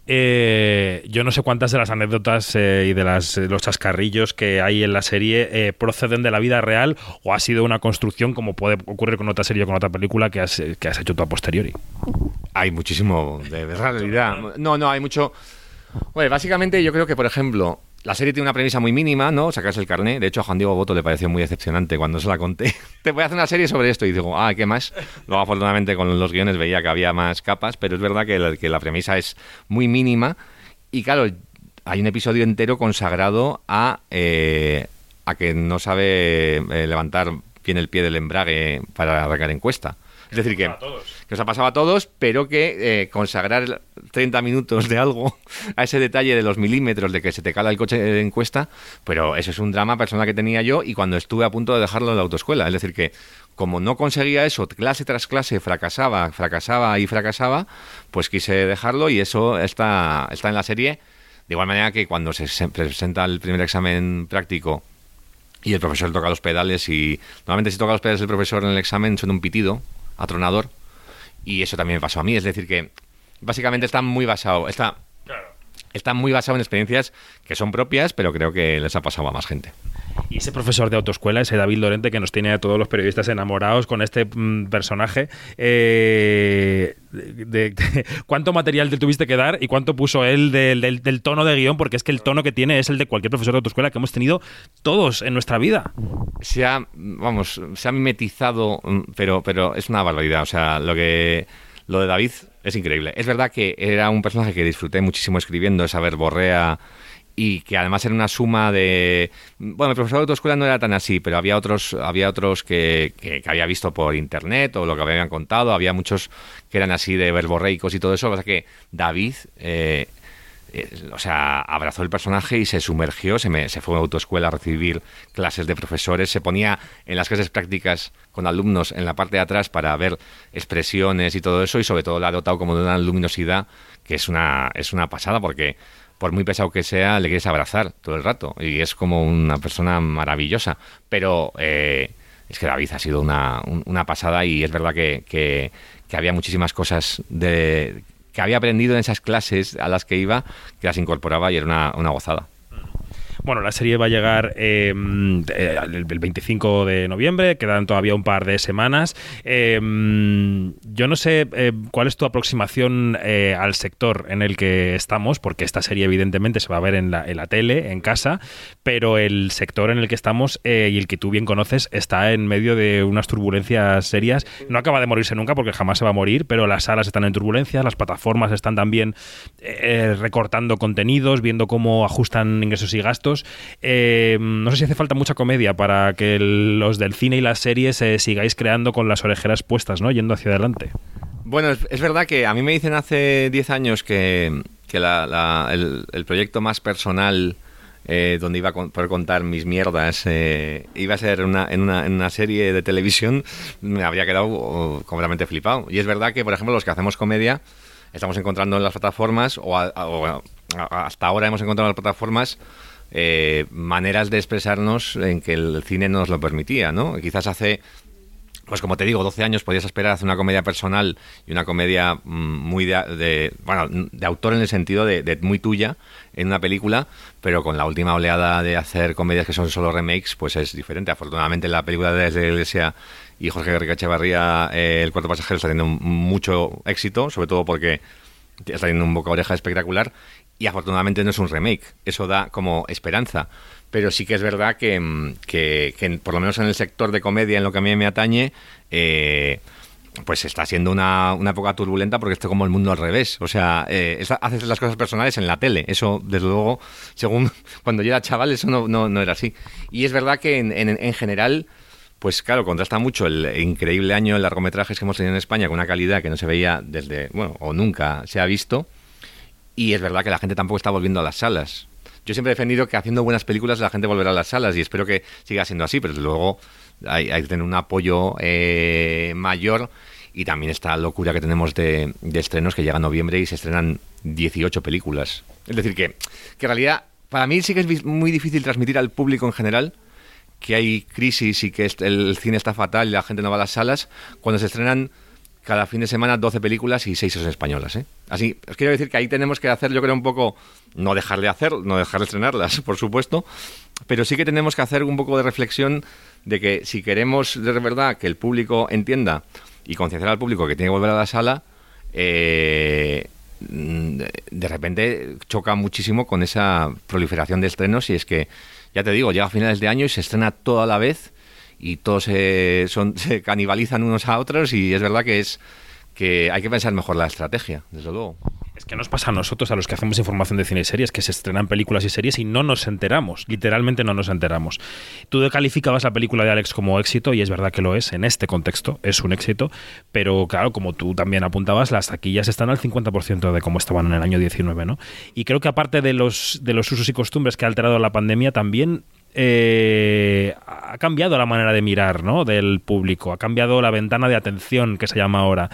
Eh, yo no sé cuántas de las anécdotas eh, y de eh, los chascarrillos que hay en la serie eh, proceden de la vida real o ha sido una construcción como puede ocurrir con otra serie o con otra película que has, que has hecho tú a posteriori. Hay muchísimo de realidad. No, no, hay mucho. Bueno, básicamente yo creo que, por ejemplo, la serie tiene una premisa muy mínima, ¿no? Sacarse el carné. De hecho, a Juan Diego Boto le pareció muy decepcionante cuando se la conté. Te voy a hacer una serie sobre esto. Y digo, ah, ¿qué más? Luego, afortunadamente, con los guiones veía que había más capas, pero es verdad que la, premisa es muy mínima. Y claro, hay un episodio entero consagrado a, eh, a que no sabe eh, levantar bien el pie del embrague para arrancar encuesta. Es decir, que, que os ha pasado a todos, pero que eh, consagrar 30 minutos de algo a ese detalle de los milímetros de que se te cala el coche de encuesta, pero eso es un drama personal que tenía yo y cuando estuve a punto de dejarlo en la autoescuela. Es decir, que como no conseguía eso, clase tras clase, fracasaba, fracasaba y fracasaba, pues quise dejarlo y eso está, está en la serie. De igual manera que cuando se, se presenta el primer examen práctico y el profesor toca los pedales y normalmente si toca los pedales el profesor en el examen suena un pitido atronador y eso también me pasó a mí. Es decir que básicamente está muy basado está está muy basado en experiencias que son propias pero creo que les ha pasado a más gente Y ese profesor de autoescuela, ese David Lorente que nos tiene a todos los periodistas enamorados con este mm, personaje, eh, de, ¿cuánto material te tuviste que dar y cuánto puso él del tono de guion? Porque es que el tono que tiene es el de cualquier profesor de autoescuela que hemos tenido todos en nuestra vida. se ha, vamos, se ha mimetizado, mm, pero, pero es una barbaridad. O sea, lo que lo de David es increíble. Es verdad que era un personaje que disfruté muchísimo escribiendo, esa verborrea y que además era una suma de bueno el profesor de autoescuela no era tan así pero había otros había otros que, que, había visto por internet o lo que habían contado había muchos que eran así de verborreicos y todo eso o sea que David eh, eh, o sea, abrazó el personaje y se sumergió, se, me- se fue a autoescuela a recibir clases de profesores, se ponía en las clases prácticas con alumnos en la parte de atrás para ver expresiones y todo eso y sobre todo la ha dotado como de una luminosidad que es una, es una pasada porque por muy pesado que sea le quieres abrazar todo el rato y es como una persona maravillosa, pero... eh, es que David ha sido una, un- una pasada y es verdad que, que- que había muchísimas cosas de, que había aprendido en esas clases a las que iba que las incorporaba y era una, una gozada. Bueno, la serie va a llegar eh, eh, el el 25 de noviembre, quedan todavía un par de semanas. Eh, yo no sé eh, cuál es tu aproximación eh, al sector en el que estamos, porque esta serie evidentemente se va a ver en la, en la tele, en casa, pero el sector en el que estamos y el que tú bien conoces está en medio de unas turbulencias serias. No acaba de morirse nunca porque jamás se va a morir, pero las salas están en turbulencias, las plataformas están también recortando contenidos, viendo cómo ajustan ingresos y gastos. Eh, no sé si hace falta mucha comedia para que los del cine y las series eh, sigáis creando con las orejeras puestas, ¿no? Yendo hacia adelante. Bueno, es, verdad que a mí me dicen hace 10 años que, que el, proyecto más personal eh, donde iba a poder contar mis mierdas eh, iba a ser una, en, una, serie de televisión, me habría quedado oh, completamente flipado. Y es verdad que, por ejemplo, los que hacemos comedia estamos encontrando en las plataformas, o, hasta ahora hemos encontrado en las plataformas eh, maneras de expresarnos en que el cine nos lo permitía, ¿no? Quizás hace pues como te digo, 12 años podías esperar hacer una comedia personal y una comedia mm, muy de, de- bueno, de autor en el sentido de, de muy tuya en una película, pero con la última oleada de hacer comedias que son solo remakes, pues es diferente. Afortunadamente la película de la Iglesia y Jorge Garriga Echevarría, eh, El cuarto pasajero, está teniendo mucho éxito, sobre todo porque está teniendo un boca oreja espectacular y afortunadamente no es un remake. Eso da como esperanza. Pero sí que es verdad que, mm, que- por lo menos en el sector de comedia, en lo que a mí me atañe, eh, pues está siendo una, una época turbulenta porque esto como el mundo al revés. O sea, eh, esa- haces las cosas personales en la tele. Eso, desde luego, según cuando yo era chaval, eso no, no, no era así. Y es verdad que en, en, en general, pues claro, contrasta mucho el increíble año de largometrajes que hemos tenido en España con una calidad que no se veía desde, bueno, o nunca se ha visto. Y es verdad que la gente tampoco está volviendo a las salas. Yo siempre he defendido que haciendo buenas películas la gente volverá a las salas y espero que siga siendo así, pero luego hay, que tener un apoyo eh, mayor y también esta locura que tenemos de, estrenos que llega noviembre y se estrenan 18 películas. Es decir, que, que en realidad para mí sí que es muy difícil transmitir al público en general que hay crisis y que el cine está fatal y la gente no va a las salas cuando se estrenan cada fin de semana 12 películas y 6 son españolas. ¿eh? Así, os quiero decir que ahí tenemos que hacer, yo creo, un poco, no dejar de hacer, no dejar de estrenarlas, por supuesto, pero sí que tenemos que hacer un poco de reflexión de que si queremos de verdad que el público entienda y concienciar al público que tiene que volver a la sala, eh, de repente choca muchísimo con esa proliferación de estrenos y es que, ya te digo, llega a finales de año y se estrena toda la vez y todos se, son, se canibalizan unos a otros y es verdad que es que hay que pensar mejor la estrategia, desde luego. Es que nos pasa a nosotros, a los que hacemos información de cine y series, que se estrenan películas y series y no nos enteramos, literalmente no nos enteramos. Tú calificabas la película de Alex como éxito y es verdad que lo es, en este contexto es un éxito, pero claro, como tú también apuntabas, las taquillas están al 50% de cómo estaban en el año 19, ¿no? Y creo que aparte de los, de los usos y costumbres que ha alterado la pandemia, también eh, ha cambiado la manera de mirar ¿no? del público, ha cambiado la ventana de atención que se llama ahora.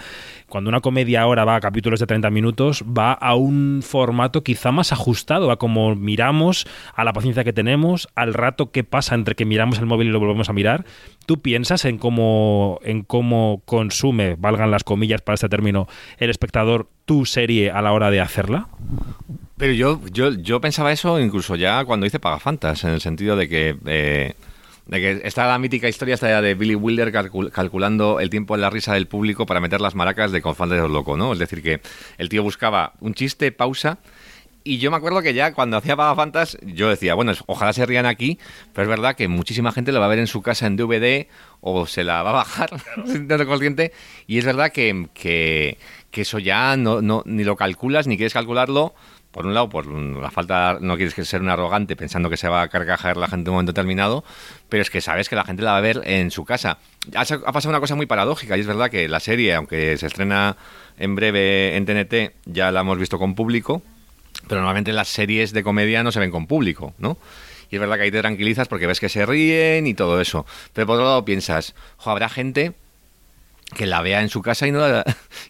Cuando una comedia ahora va a capítulos de 30 minutos, va a un formato quizá más ajustado a cómo miramos, a la paciencia que tenemos, al rato que pasa entre que miramos el móvil y lo volvemos a mirar. ¿Tú piensas en cómo, en cómo consume, valgan las comillas para este término, el espectador tu serie a la hora de hacerla? Pero yo, yo, yo pensaba eso incluso ya cuando hice Pagafantas, en el sentido de que, eh, de que está la mítica historia esta de Billy Wilder calculando el tiempo en la risa del público para meter las maracas de Confante de Loco, ¿no? Es decir, que el tío buscaba un chiste, pausa, y yo me acuerdo que ya cuando hacía Pagafantas, yo decía, bueno, ojalá se rían aquí, pero es verdad que muchísima gente lo va a ver en su casa en DVD o se la va a bajar ser consciente. Y es verdad que, que, que eso ya no, no, ni lo calculas ni quieres calcularlo por un lado, por la falta, no quieres que ser un arrogante pensando que se va a carcajar la gente en un momento determinado, pero es que sabes que la gente la va a ver en su casa. Ha, pasado una cosa muy paradójica y es verdad que la serie, aunque se estrena en breve en TNT, ya la hemos visto con público, pero normalmente las series de comedia no se ven con público, ¿no? Y es verdad que ahí te tranquilizas porque ves que se ríen y todo eso. Pero por otro lado piensas, jo, habrá gente que la vea en su casa y, no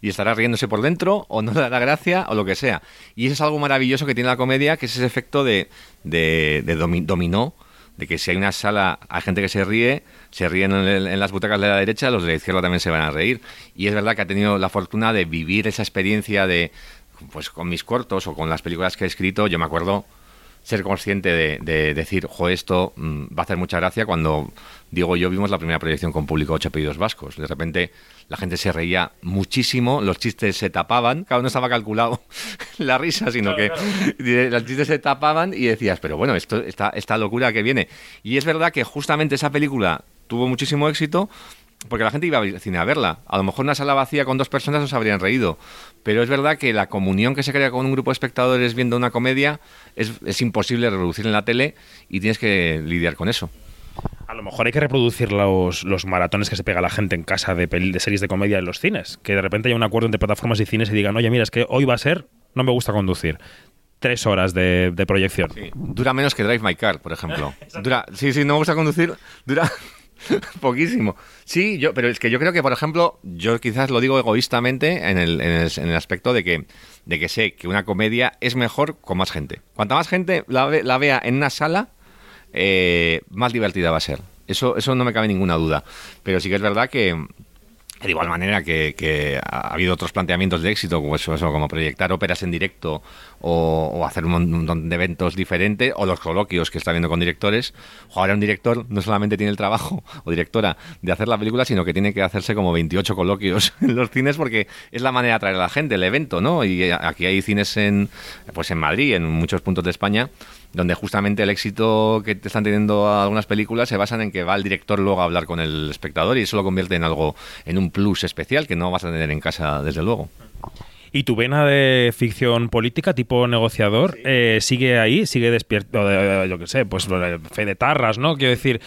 y estará riéndose por dentro o no le dará gracia o lo que sea. Y eso es algo maravilloso que tiene la comedia, que es ese efecto de, de, dominó, de que si hay una sala, hay gente que se ríe, se ríen en, las butacas de la derecha, los de la izquierda también se van a reír. Y es verdad que ha tenido la fortuna de vivir esa experiencia de, pues con mis cortos o con las películas que he escrito, yo me acuerdo ser consciente de, decir, jo, esto mm, va a hacer mucha gracia cuando Diego y yo vimos la primera proyección con público Ocho Apellidos Vascos. De repente la gente se reía muchísimo, los chistes se tapaban, cada uno estaba calculado la risa, sino que los chistes se tapaban y decías, pero bueno, esto, esta, esta locura que viene. Y es verdad que justamente esa película tuvo muchísimo éxito porque la gente iba al cine a verla. A lo mejor una sala vacía con dos personas nos habrían reído. Pero es verdad que la comunión que se crea con un grupo de espectadores viendo una comedia es, es imposible reproducir en la tele y tienes que lidiar con eso. A lo mejor hay que reproducir los, los maratones que se pega la gente en casa de, de series de comedia en los cines. Que de repente haya un acuerdo entre plataformas y cines y digan, oye, mira, es que hoy va a ser, no me gusta conducir tres horas de, proyección. Dura menos que Drive My Car, por ejemplo. dura, sí, sí, no me gusta conducir, dura Poquísimo. Sí, yo, pero es que yo creo que, por ejemplo, yo quizás lo digo egoístamente en el, en el, aspecto de que, de que sé que una comedia es mejor con más gente. Cuanta más gente la, la vea en una sala, eh, más divertida va a ser. Eso, eso no me cabe ninguna duda. Pero sí que es verdad que, de igual manera que, ha habido otros planteamientos de éxito, como eso, como proyectar óperas en directo o, hacer un montón de eventos diferentes, o los coloquios que está viendo con directores. Ahora un director no solamente tiene el trabajo, o directora, de hacer la película, sino que tiene que hacerse como 28 coloquios en los cines porque es la manera de atraer a la gente, el evento, ¿no? Y aquí hay cines en, pues en Madrid, en muchos puntos de España, donde justamente el éxito que están teniendo algunas películas se basan en que va el director luego a hablar con el espectador y eso lo convierte en algo, en un plus especial que no vas a tener en casa, desde luego. ¿Y tu vena de ficción política tipo negociador eh, sigue ahí? ¿Sigue despierto? Yo qué sé, pues fe de tarras, ¿no? Quiero decir,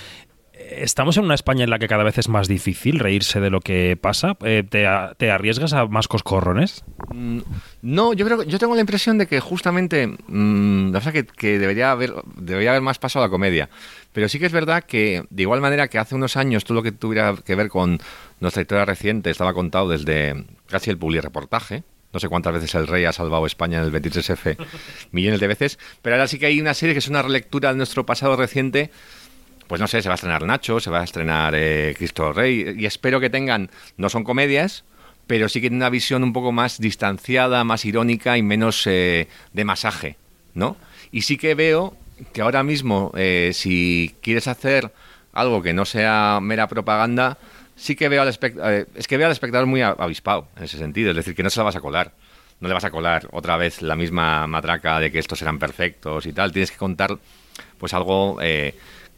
¿estamos en una España en la que cada vez es más difícil reírse de lo que pasa? Eh, ¿te, arriesgas a más coscorrones? Mm, no, yo creo yo tengo la impresión de que justamente mm, la verdad que, debería haber debería haber más paso a la comedia. Pero sí que es verdad que de igual manera que hace unos años todo lo que tuviera que ver con nuestra historia reciente estaba contado desde casi el reportaje. No sé cuántas veces el rey ha salvado España en el 23F, millones de veces. Pero ahora sí que hay una serie que es una relectura de nuestro pasado reciente pues no sé, se va a estrenar Nacho, se va a estrenar eh, Cristo Rey, y espero que tengan, no son comedias, pero sí que tiene una visión un poco más distanciada, más irónica y menos eh, de masaje, ¿no? Y sí que veo que ahora mismo, eh, si quieres hacer algo que no sea mera propaganda, sí que veo al espectador, eh, es que veo al espectador muy avispado en ese sentido, es decir, que no se la vas a colar. No le vas a colar otra vez la misma matraca de que estos eran perfectos y tal. Tienes que contar pues algo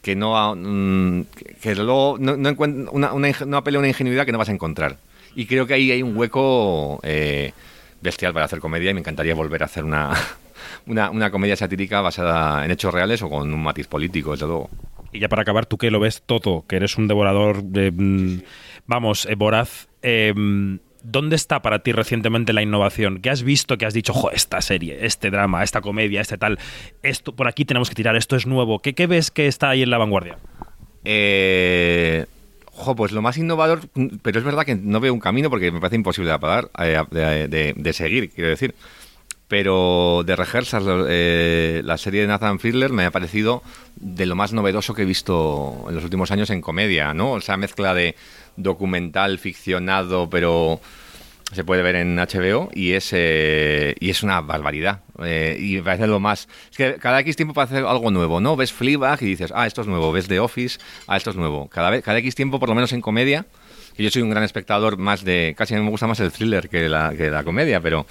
que no mm, que luego no, no, una, una, no apele a una ingenuidad que no vas a encontrar. Y creo que ahí hay un hueco eh, bestial para hacer comedia y me encantaría volver a hacer una, una, una, comedia satírica basada en hechos reales o con un matiz político, desde luego. Y ya para acabar, tú que lo ves todo, que eres un devorador, de, mm, vamos, eh, voraz, eh, ¿dónde está para ti recientemente la innovación? ¿Qué has visto que has dicho, jo, esta serie, este drama, esta comedia, este tal, esto por aquí tenemos que tirar, esto es nuevo? ¿Qué, ves que está ahí en la vanguardia? Eh, pues lo más innovador, pero es verdad que no veo un camino porque me parece imposible de, apagar, eh, de, seguir, quiero decir pero de Rehearsal, eh, la serie de Nathan Fiedler me ha parecido de lo más novedoso que he visto en los últimos años en comedia, ¿no? O sea, mezcla de documental, ficcionado, pero se puede ver en HBO y es, eh, y es una barbaridad. Eh, y me parece lo más... Es que cada X tiempo parece algo nuevo, ¿no? Ves Fleabag y dices, ah, esto es nuevo. Ves The Office, ah, esto es nuevo. Cada, vez, cada X tiempo, por lo menos en comedia, que yo soy un gran espectador más de... Casi me gusta más el thriller que la, que la comedia, pero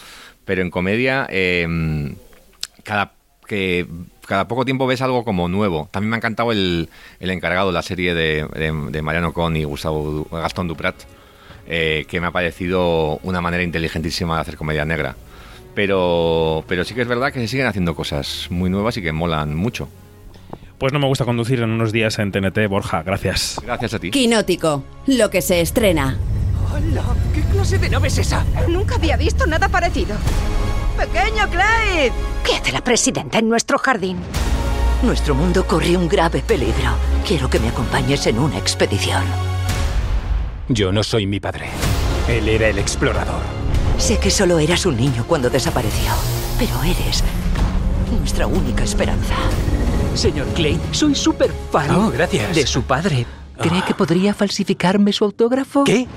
pero en comedia eh, cada que cada poco tiempo ves algo como nuevo. También me ha encantado el, el encargado de la serie de, de, de, Mariano Con y Gustavo Gastón Duprat, eh, que me ha parecido una manera inteligentísima de hacer comedia negra. Pero, pero sí que es verdad que se siguen haciendo cosas muy nuevas y que molan mucho. Pues no me gusta conducir en unos días en TNT, Borja. Gracias. Gracias a ti. Quinótico, lo que se estrena. ¡Hola! ¿Qué clase de nave es esa? Nunca había visto nada parecido. ¡Pequeño Clyde! ¿Qué hace la presidenta en nuestro jardín? Nuestro mundo corre un grave peligro. Quiero que me acompañes en una expedición. Yo no soy mi padre. Él era el explorador. Sé que solo eras un niño cuando desapareció, pero eres nuestra única esperanza. Señor Clay, soy súper fan oh, gracias. de su padre. ¿Cree que podría falsificarme su autógrafo? ¿Qué?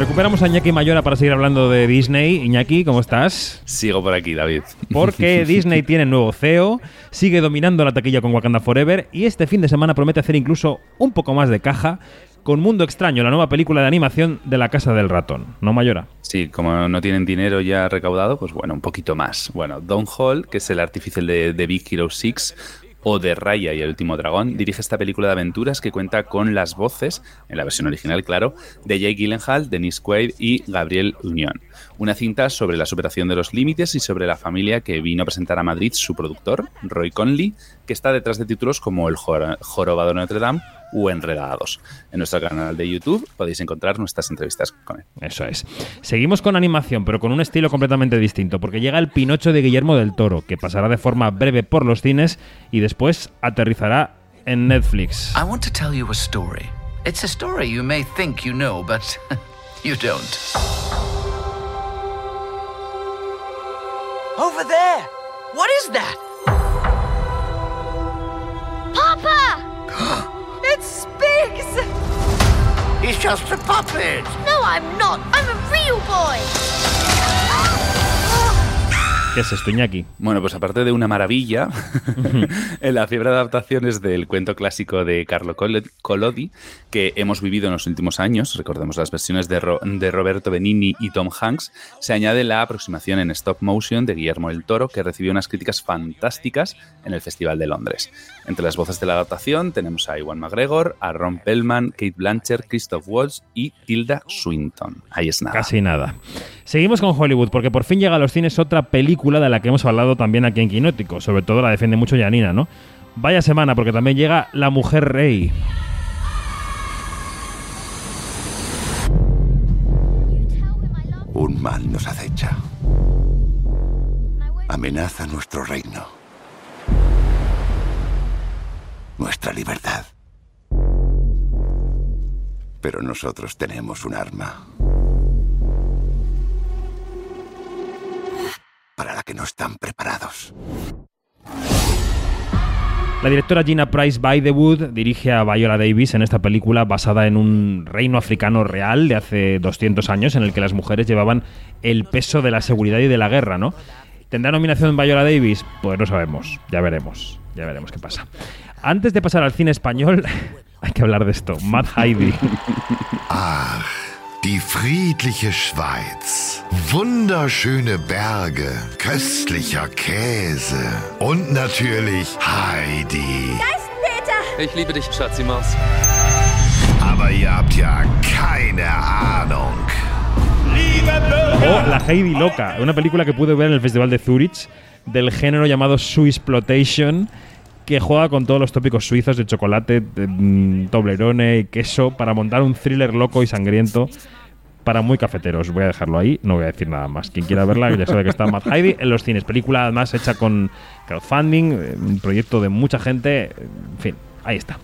Recuperamos a Iñaki Mayora para seguir hablando de Disney. Iñaki, ¿cómo estás? Sigo por aquí, David. Porque Disney tiene nuevo CEO, sigue dominando la taquilla con Wakanda Forever y este fin de semana promete hacer incluso un poco más de caja con Mundo Extraño, la nueva película de animación de la Casa del Ratón, ¿no, Mayora? Sí, como no tienen dinero ya recaudado, pues bueno, un poquito más. Bueno, Don Hall, que es el artificial de, de Big Hero 6, o de Raya y el último dragón, dirige esta película de aventuras que cuenta con las voces, en la versión original claro, de Jake Gyllenhaal, Dennis Quaid y Gabriel Unión. Una cinta sobre la superación de los límites y sobre la familia que vino a presentar a Madrid su productor, Roy Conley, que está detrás de títulos como El Jorobado Notre Dame o Enredados. En nuestro canal de YouTube podéis encontrar nuestras entrevistas con él. Eso es. Seguimos con animación, pero con un estilo completamente distinto, porque llega el Pinocho de Guillermo del Toro, que pasará de forma breve por los cines y después aterrizará en Netflix. I want to tell you a story. It's a story you may think you know, but you don't. Over there! What is that? Papa! It speaks! He's just a puppet! No, I'm not! I'm a real boy! ¿Qué es esto, Iñaki? Bueno, pues aparte de una maravilla, en la fiebre de adaptaciones del cuento clásico de Carlo Collodi, que hemos vivido en los últimos años, recordemos las versiones de, Ro de Roberto Benini y Tom Hanks, se añade la aproximación en stop motion de Guillermo el Toro, que recibió unas críticas fantásticas en el Festival de Londres. Entre las voces de la adaptación tenemos a Iwan McGregor, a Ron Pellman, Kate Blanchett, Christoph Waltz y Tilda Swinton. Ahí es nada. Casi nada. Seguimos con Hollywood, porque por fin llega a los cines otra película de la que hemos hablado también aquí en Quinótico. Sobre todo la defiende mucho Yanina, ¿no? Vaya semana, porque también llega La Mujer Rey. Un mal nos acecha. Amenaza nuestro reino. Nuestra libertad. Pero nosotros tenemos un arma. Para la que no están preparados. La directora Gina Price Bythewood dirige a Viola Davis en esta película basada en un reino africano real de hace 200 años en el que las mujeres llevaban el peso de la seguridad y de la guerra, ¿no? ¿Tendrá nominación Viola Davis? Pues no sabemos, ya veremos, ya veremos qué pasa. Antes de pasar al cine español, hay que hablar de esto. Matt Heidi. Ach, die friedliche Schweiz. Wunderschöne Berge, köstlicher Käse und natürlich Heidi. Da ist Peter! Ich liebe dich, Schatzi Maus. Aber ihr habt ja keine Ahnung. O La Heidi Loca, una película que pude ver en el Festival de Zurich del género llamado Swissploitation que juega con todos los tópicos suizos de chocolate, de, mm, y queso para montar un thriller loco y sangriento para muy cafeteros. Voy a dejarlo ahí, no voy a decir nada más. Quien quiera verla, ya sabe que está Matt Heidi en los cines. Película además hecha con crowdfunding, eh, un proyecto de mucha gente. En fin, ahí está.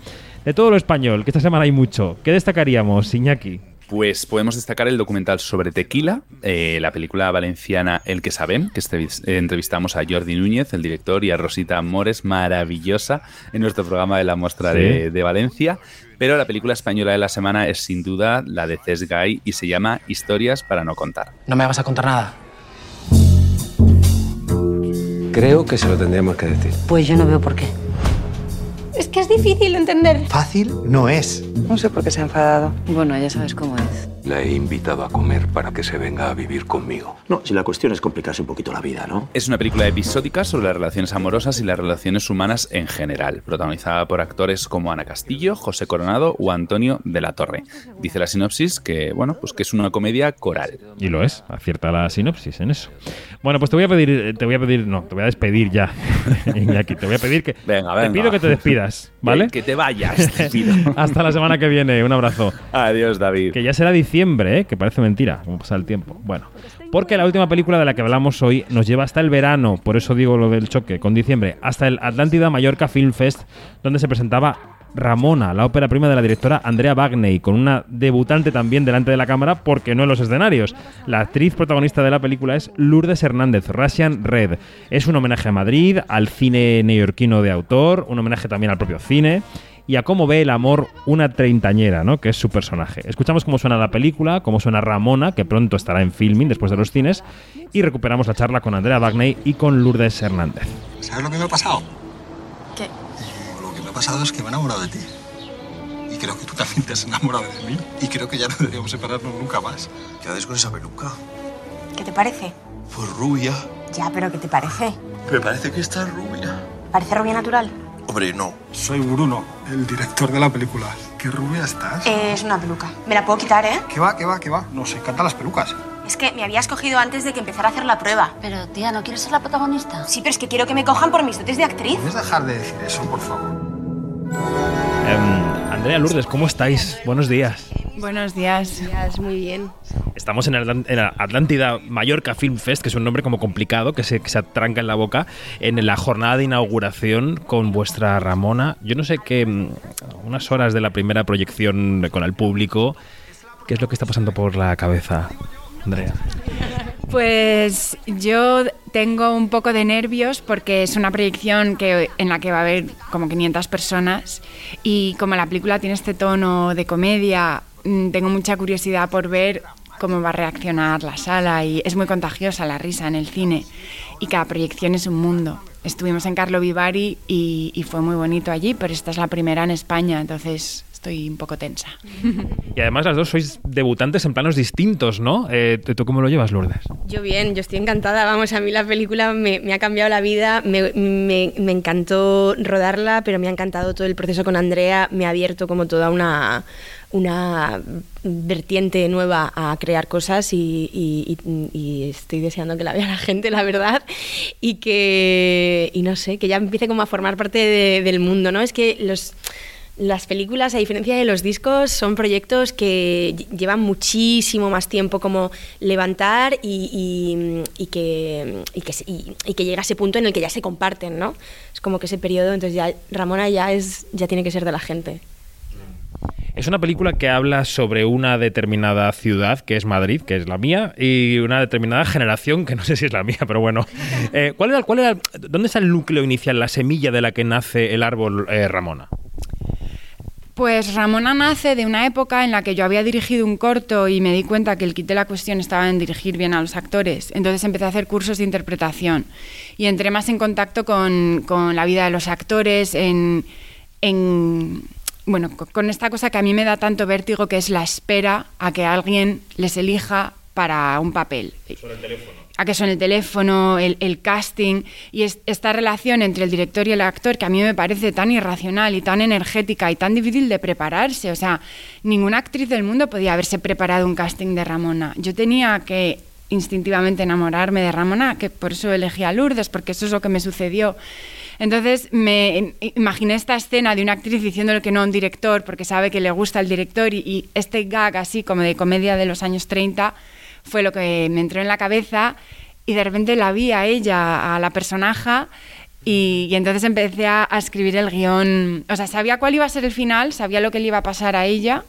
De todo lo español, que esta semana hay mucho. ¿Qué destacaríamos, Iñaki? Pues podemos destacar el documental sobre Tequila, eh, la película valenciana El que saben, que este- eh, entrevistamos a Jordi Núñez, el director, y a Rosita Mores, maravillosa, en nuestro programa de la Sí. de, de Valencia. Pero la película española de la semana es sin duda la de Cés Guy y se llama Historias para no contar. No me vas a contar nada. Creo que se lo tendríamos que decir. Pues yo no veo por qué. Es que es difícil de entender. Fácil no es. No sé por qué se ha enfadado. Bueno, ya sabes cómo es. La he invitado a comer para que se venga a vivir conmigo. No, si la cuestión es complicarse un poquito la vida, ¿no? Es una película episódica sobre las relaciones amorosas y las relaciones humanas en general, protagonizada por actores como Ana Castillo, José Coronado o Antonio de la Torre. Dice la sinopsis que, bueno, pues que es una comedia coral. Y lo es, acierta la sinopsis en eso. Bueno, pues te voy a pedir, te voy a pedir, no, te voy a despedir ya, Iñaki. Te voy a pedir que Venga, te pido que te despidas, ¿vale? Que, que te vayas, te pido. Hasta la semana que viene, un abrazo. Adiós, David. Que ya será ¿eh? que parece mentira, como pasa el tiempo. Bueno, porque la última película de la que hablamos hoy nos lleva hasta el verano, por eso digo lo del choque, con diciembre, hasta el Atlántida Mallorca Film Fest, donde se presentaba Ramona, la ópera prima de la directora Andrea Bagney, con una debutante también delante de la cámara, porque no en los escenarios. La actriz protagonista de la película es Lourdes Hernández, Russian Red. Es un homenaje a Madrid, al cine neoyorquino de autor, un homenaje también al propio cine y a cómo ve el amor una treintañera, ¿no? Que es su personaje. Escuchamos cómo suena la película, cómo suena Ramona, que pronto estará en filming después de los cines, y recuperamos la charla con Andrea Bagney y con Lourdes Hernández. ¿Sabes lo que me ha pasado? ¿Qué? Lo que me ha pasado es que me he enamorado de ti. Y creo que tú también te has enamorado de mí. Y creo que ya no deberíamos separarnos nunca más. ¿Qué haces con esa peluca? ¿Qué te parece? Pues rubia. Ya, pero ¿qué te parece? Me parece que está rubia. ¿Parece rubia natural? Hombre, no. Soy Bruno, el director de la película. ¿Qué rubia estás? Eh, es una peluca. Me la puedo quitar, ¿eh? ¿Qué va, qué va, qué va? Nos encantan las pelucas. Es que me habías cogido antes de que empezara a hacer la prueba. Pero, tía, ¿no quieres ser la protagonista? Sí, pero es que quiero que me cojan por mis dotes de actriz. ¿Puedes dejar de decir eso, por favor? Em, Andrea Lourdes, ¿cómo estáis? Buenos días. Buenos días. muy bien. Estamos en Atlant- en Atlántida Mallorca Film Fest, que es un nombre como complicado, que se, que se atranca en la boca, en la jornada de inauguración con vuestra Ramona. Yo no sé qué, mm, unas horas de la primera proyección con el público, ¿qué es lo que está pasando por la cabeza, Andrea? Pues yo tengo un poco de nervios porque es una proyección que, en la que va a haber como 500 personas y como la película tiene este tono de comedia, mm, tengo mucha curiosidad por ver cómo va a reaccionar la sala y es muy contagiosa la risa en el cine y cada proyección es un mundo. Estuvimos en Carlo Vivari y, y fue muy bonito allí, pero esta es la primera en España, entonces estoy un poco tensa. Y además las dos sois debutantes en planos distintos, ¿no? Eh, ¿Tú cómo lo llevas, Lourdes? Yo bien, yo estoy encantada. Vamos, a mí la película me, me ha cambiado la vida, me, me- me encantó rodarla, pero me ha encantado todo el proceso con Andrea, me ha abierto como toda una, una vertiente nueva a crear cosas y, estoy deseando que la vea la gente, la verdad, y que, y no sé, que ya empiece como a formar parte de- del mundo, ¿no? Es que los... Las películas, a diferencia de los discos, son proyectos que lle- llevan muchísimo más tiempo como levantar y, y- que, y, que, y que llega a ese punto en el que ya se comparten, ¿no? Es como que ese periodo, entonces ya Ramona ya, es, ya tiene que ser de la gente. Es una película que habla sobre una determinada ciudad, que es Madrid, que es la mía, y una determinada generación, que no sé si es la mía, pero bueno. Eh, ¿cuál era, cuál era, ¿Dónde está el núcleo inicial, la semilla de la que nace el árbol eh, Ramona? Pues Ramona nace de una época en la que yo había dirigido un corto y me di cuenta que el kit de la cuestión estaba en dirigir bien a los actores. Entonces empecé a hacer cursos de interpretación y entré más en contacto con, con la vida de los actores, en, en bueno, con esta cosa que a mí me da tanto vértigo, que es la espera a que alguien les elija para un papel. Sobre el teléfono. A que son el teléfono, el, el casting y es, esta relación entre el director y el actor que a mí me parece tan irracional y tan energética y tan difícil de prepararse. O sea, ninguna actriz del mundo podía haberse preparado un casting de Ramona. Yo tenía que instintivamente enamorarme de Ramona, que por eso elegí a Lourdes, porque eso es lo que me sucedió. Entonces me imaginé esta escena de una actriz diciéndole que no a un director porque sabe que le gusta el director y, este gag así como de comedia de los años 30 fue lo que me entró en la cabeza y de repente la vi a ella, a la personaje y, y entonces empecé a, a escribir el guion. O sea, sabía cuál iba a ser el final, sabía lo que le iba a pasar a ella.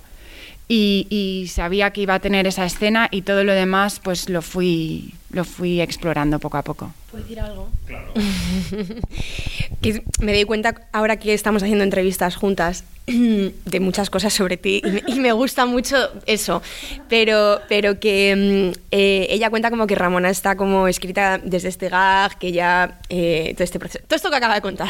Y, y, sabía que iba a tener esa escena y todo lo demás pues lo fui lo fui explorando poco a poco. ¿Puedo decir algo? Claro. me doy cuenta ahora que estamos haciendo entrevistas juntas de muchas cosas sobre ti y me, y me gusta mucho eso, pero, pero que mm, eh, ella cuenta como que Ramona está como escrita desde este gag, que ya eh, todo este proceso, todo esto que acaba de contar.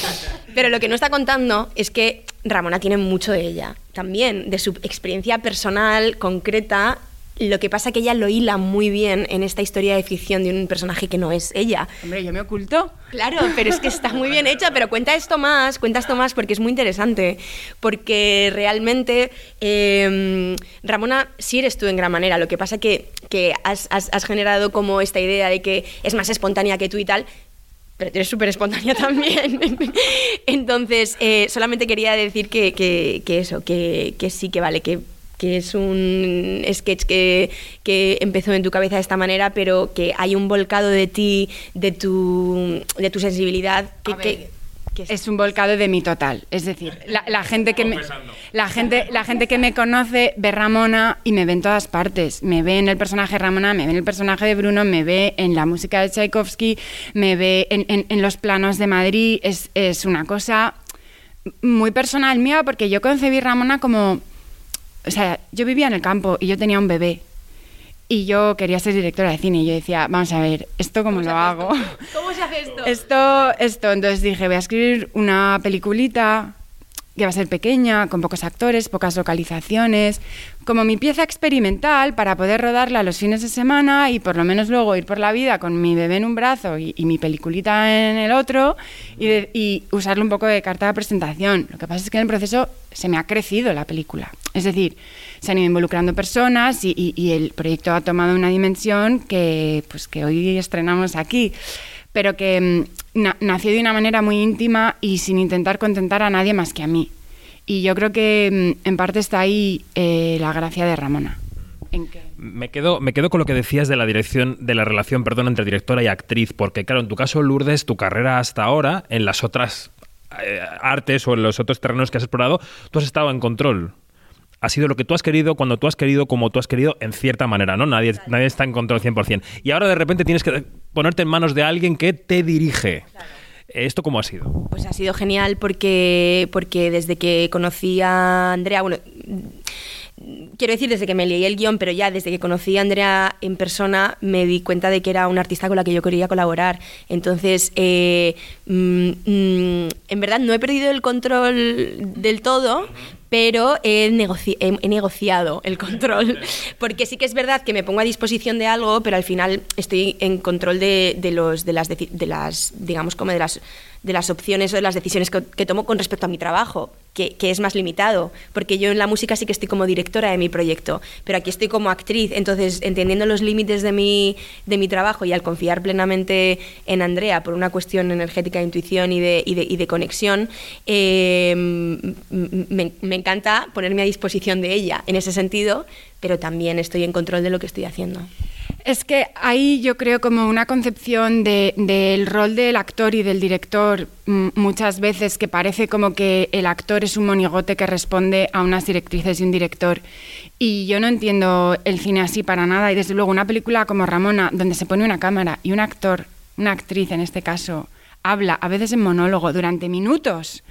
pero lo que no está contando es que Ramona tiene mucho de ella también, de su experiencia personal, concreta lo que pasa que ella lo hila muy bien en esta historia de ficción de un personaje que no es ella. Hombre, yo me oculto. Claro, pero es que está muy bien hecha, pero cuenta esto más, cuenta esto más porque es muy interesante. Porque realmente eh, Ramona sí eres tú en gran manera. Lo que pasa que, que has, has, has generado como esta idea de que es más espontánea que tú y tal, pero eres súper espontánea también. Entonces, eh, solamente quería decir que, que, que eso, que, que, sí, que vale, que que es un sketch que, que, empezó en tu cabeza de esta manera, pero que hay un volcado de ti, de tu, de tu sensibilidad, que, que, que es un volcado de mi total. Es decir, la, la gente que me, la gente, la gente que me conoce ve Ramona y me ve en todas partes. Me ve en el personaje Ramona, me ve en el personaje de Bruno, me ve en la música de Tchaikovsky, me ve en, en, en los planos de Madrid. Es, es una cosa muy personal mía porque yo concebí Ramona como o sea, yo vivía en el campo y yo tenía un bebé. Y yo quería ser directora de cine y yo decía, vamos a ver, ¿esto cómo, ¿Cómo lo hago? Esto? ¿Cómo se hace esto? Esto, esto. Entonces dije, voy a escribir una peliculita que va a ser pequeña, con pocos actores, pocas localizaciones, como mi pieza experimental para poder rodarla los fines de semana y por lo menos luego ir por la vida con mi bebé en un brazo y, y mi peliculita en el otro y, de, y usarlo un poco de carta de presentación. Lo que pasa es que en el proceso se me ha crecido la película. Es decir, se han ido involucrando personas y, y el proyecto ha tomado una dimensión que, pues, que hoy estrenamos aquí pero que na nació de una manera muy íntima y sin intentar contentar a nadie más que a mí. Y yo creo que en parte está ahí eh, la gracia de Ramona. ¿En qué? Me quedo, me quedo con lo que decías de la dirección, de la relación, perdón, entre directora y actriz, porque claro, en tu caso, Lourdes, tu carrera hasta ahora, en las otras eh, artes o en los otros terrenos que has explorado, tú has estado en control ha sido lo que tú has querido, cuando tú has querido, como tú has querido, en cierta manera, ¿no? Nadie, claro. nadie está en control 100%. Y ahora de repente tienes que ponerte en manos de alguien que te dirige. Claro. ¿Esto cómo ha sido? Pues ha sido genial porque, porque desde que conocí a Andrea, bueno, quiero decir desde que me leí el guion, pero ya desde que conocí a Andrea en persona me di cuenta de que era una artista con la que yo quería colaborar. Entonces, eh, mm, mm, en verdad no he perdido el control del todo, pero he, negoci he, he, negociado el control, porque sí que es verdad que me pongo a disposición de algo, pero al final estoy en control de, de los, de, las, de las, digamos, como de las, de las opciones o de las decisiones que, que tomo con respecto a mi trabajo, que, que, es más limitado, porque yo en la música sí que estoy como directora de mi proyecto, pero aquí estoy como actriz, entonces entendiendo los límites de mi, de mi trabajo y al confiar plenamente en Andrea por una cuestión energética de intuición y de, y de, y de conexión, me, me encanta ponerme a disposición de ella en ese sentido, pero también estoy en control de lo que estoy haciendo. Es que hay, yo creo, como una concepción de- del rol del actor y del director mm, muchas veces que parece como que el actor es un monigote que responde a unas directrices y un director. Y yo no entiendo el cine así para nada. Y desde luego una película como Ramona, donde se pone una cámara y un actor, una actriz en este caso, habla a veces en monólogo durante minutos.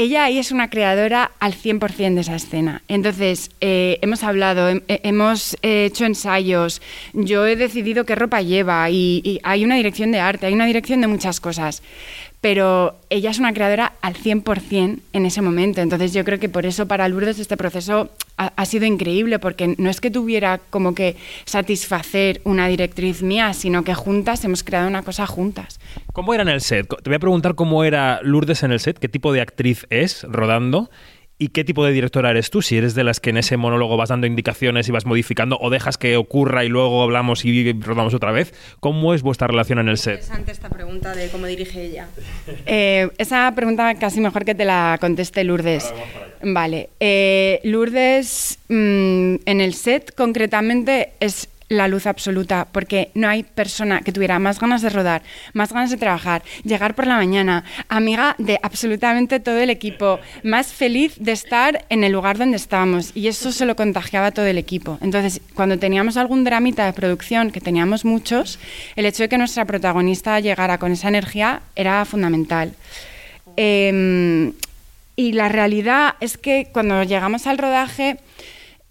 Ella ahí es una creadora al 100% de esa escena. Entonces, eh, hemos hablado, eh, hemos eh, hecho ensayos, yo he decidido qué ropa lleva y hay una dirección de arte, hay una dirección de muchas cosas. Pero ella es una creadora al 100% en ese momento. Entonces, yo creo que por eso para Lourdes este proceso ha, sido increíble, porque no es que tuviera como que satisfacer una directriz mía, sino que juntas hemos creado una cosa juntas. ¿Cómo era en el set? Te voy a preguntar cómo era Lourdes en el set, qué tipo de actriz es rodando y qué tipo de directora eres tú, si eres de las que en ese monólogo vas dando indicaciones y vas modificando o dejas que ocurra y luego hablamos y rodamos otra vez. ¿Cómo es vuestra relación en el set? Interesante esta pregunta de cómo dirige ella. Eh, esa pregunta casi mejor que te la conteste Lourdes. Vale. Eh, Lourdes, mm, en el set concretamente es la luz absoluta, porque no hay persona que tuviera más ganas de rodar, más ganas de trabajar, llegar por la mañana, amiga de absolutamente todo el equipo, más feliz de estar en el lugar donde estábamos. Y eso se lo contagiaba a todo el equipo. Entonces, cuando teníamos algún dramita de producción, que teníamos muchos, el hecho de que nuestra protagonista llegara con esa energía era fundamental. Em, y la realidad es que cuando llegamos al rodaje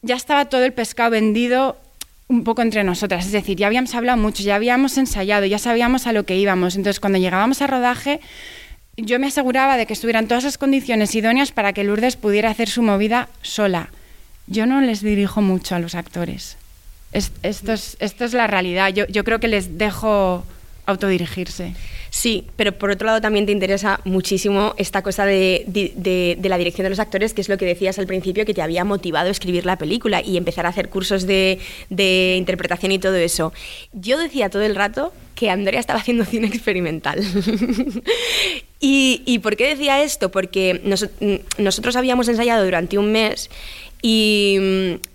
ya estaba todo el pescado vendido un poco entre nosotras, es decir, ya habíamos hablado mucho, ya habíamos ensayado, ya sabíamos a lo que íbamos. Entonces, cuando llegábamos al rodaje, yo me aseguraba de que estuvieran todas las condiciones idóneas para que Lourdes pudiera hacer su movida sola. Yo no les dirijo mucho a los actores. Es- esto, es, esto es la realidad. Yo, yo creo que les dejo autodirigirse. Sí, pero por otro lado también te interesa muchísimo esta cosa de, de- la dirección de los actores, que es lo que decías al principio, que te había motivado a escribir la película y empezar a hacer cursos de, interpretación y todo eso. Yo decía todo el rato que Andrea estaba haciendo cine experimental. ¿Y, y por qué decía esto? Porque nos- nosotros habíamos ensayado durante un mes y,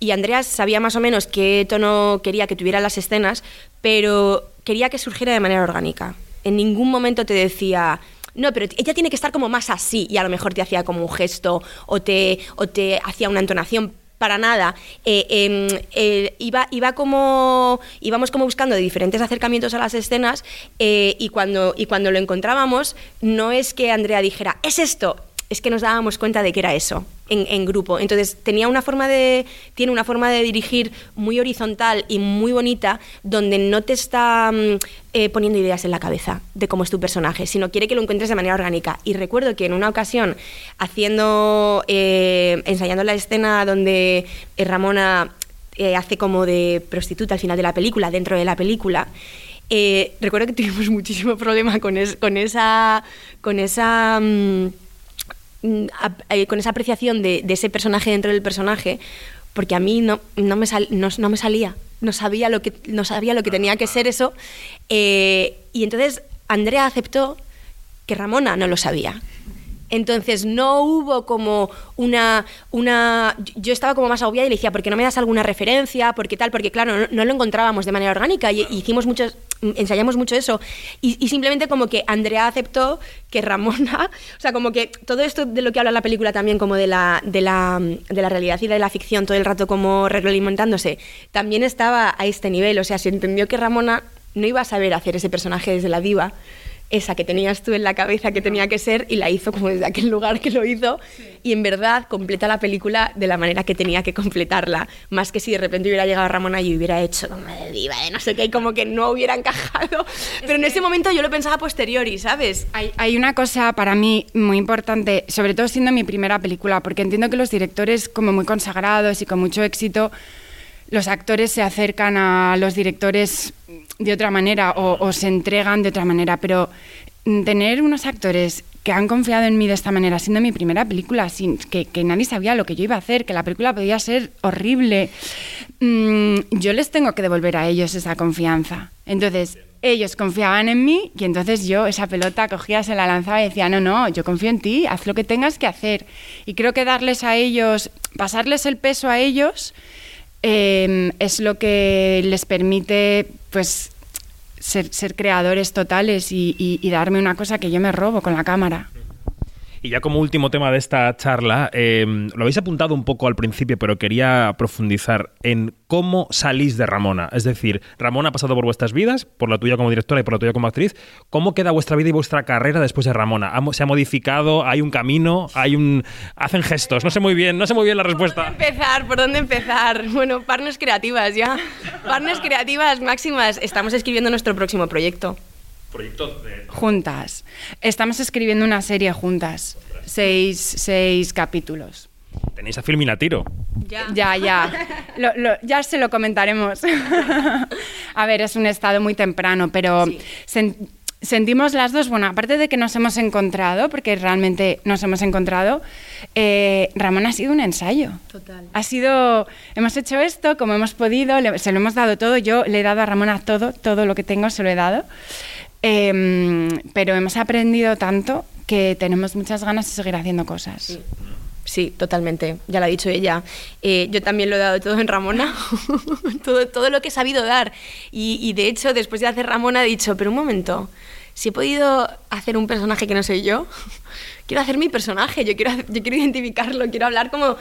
y Andrea sabía más o menos qué tono quería que tuviera las escenas, pero quería que surgiera de manera orgánica. En ningún momento te decía, no, pero ella tiene que estar como más así, y a lo mejor te hacía como un gesto o te, o te hacía una entonación. Para nada. Eh, em, eh, iba, iba como, íbamos como buscando diferentes acercamientos a las escenas eh, y, cuando, y cuando lo encontrábamos, no es que Andrea dijera, es esto, es que nos dábamos cuenta de que era eso en, grupo. Entonces tenía una forma de, tiene una forma de dirigir muy horizontal y muy bonita, donde no te está mm, eh, poniendo ideas en la cabeza de cómo es tu personaje, sino quiere que lo encuentres de manera orgánica. Y recuerdo que en una ocasión, haciendo, eh, ensayando la escena donde eh, Ramona hace como de prostituta al final de la película, dentro de la película. recuerdo que tuvimos muchísimo problema con, es- con esa, con esa mm, con esa apreciación de, ese personaje dentro del personaje, porque a mí no, no, me, no me salía, no sabía lo que, no sabía lo que tenía que ser eso. eh, y entonces Andrea aceptó que Ramona no lo sabía. Entonces no hubo como una, una... Yo estaba como más agobiada y le decía, ¿por qué no me das alguna referencia? ¿Por qué tal? Porque claro, no, no lo encontrábamos de manera orgánica y, y hicimos muchos, ensayamos mucho eso. Y, y simplemente como que Andrea aceptó que Ramona, o sea, como que todo esto de lo que habla la película también, como de la, de la, de la realidad y de la ficción, todo el rato como retroalimentándose, también estaba a este nivel. O sea, se entendió que Ramona no iba a saber hacer ese personaje desde la diva, esa que tenías tú en la cabeza que tenía que ser y la hizo como desde aquel lugar que lo hizo. Y en verdad completa la película de la manera que tenía que completarla. Más que si de repente hubiera llegado Ramona y hubiera hecho como de diva de no sé qué y como que no hubiera encajado. Pero en ese momento yo lo pensaba posteriori ¿sabes? Hay, hay una cosa para mí muy importante, sobre todo siendo mi primera película, porque entiendo que los directores como muy consagrados y con mucho éxito, los actores se acercan a los directores de otra manera o, o se entregan de otra manera, pero mm, tener unos actores que han confiado en mí de esta manera, siendo mi primera película, sin que, que nadie sabía lo que yo iba a hacer, que la película podía ser horrible, mm, yo les tengo que devolver a ellos esa confianza. Entonces, ellos confiaban en mí y entonces yo esa pelota cogía, se la lanzaba y decía, no, no, yo confío en ti, haz lo que tengas que hacer. Y creo que darles a ellos, pasarles el peso a ellos, eh, es lo que les permite pues ser, ser creadores totales y, y- y darme una cosa que yo me robo con la cámara. Y ya como último tema de esta charla, eh, lo habéis apuntado un poco al principio, pero quería profundizar en cómo salís de Ramona. Es decir, Ramona ha pasado por vuestras vidas, por la tuya como directora y por la tuya como actriz. ¿Cómo queda vuestra vida y vuestra carrera después de Ramona? ¿Ha mo- ¿Se ha modificado? ¿Hay un camino? ¿Hay un... hacen gestos? No sé muy bien, no sé muy bien la respuesta. empezar? ¿Por dónde empezar? Bueno, partners creativas ya. Partners creativas máximas. Estamos escribiendo nuestro próximo proyecto. Proyecto de... Juntas. Estamos escribiendo una serie juntas. Seis, seis capítulos. Tenéis a Filmina Tiro. Ya, ya. Lo- lo- ya se lo comentaremos. a ver, es un estado muy temprano, pero sen- sentimos las dos, bueno, aparte de que nos hemos encontrado, porque realmente nos hemos encontrado, eh, Ramón ha sido un ensayo. Total. Ha sido, hemos hecho esto como hemos podido, le- se lo hemos dado todo, yo le he dado a Ramona todo, todo lo que tengo se lo he dado, Em, pero hemos aprendido tanto que tenemos muchas ganas de seguir haciendo cosas. Sí, totalmente. Ya lo ha dicho ella. Eh, yo también lo he dado todo en Ramona. todo, todo lo que he sabido dar. Y, de hecho, después de hacer Ramona, he dicho, pero un momento, si he podido hacer un personaje que no soy yo, quiero hacer mi personaje, yo quiero, yo quiero identificarlo, quiero hablar como...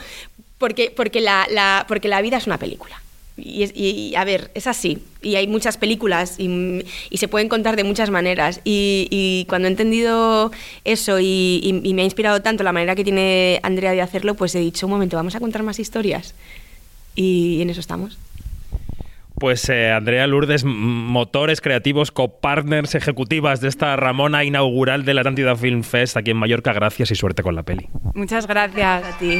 Porque, porque, la, la- porque la vida es una película. Y, es- y- y, a ver, es así. Y hay muchas películas y, y se pueden contar de muchas maneras. Y, y cuando he entendido eso y, y- y me ha inspirado tanto la manera que tiene Andrea de hacerlo, pues he dicho, un momento, vamos a contar más historias. Y en eso estamos. Pues eh, Andrea Lourdes, motores creativos, copartners ejecutivas de esta Ramona inaugural de la Atlántida Film Fest aquí en Mallorca. Gracias y suerte con la peli. Muchas gracias. A ti.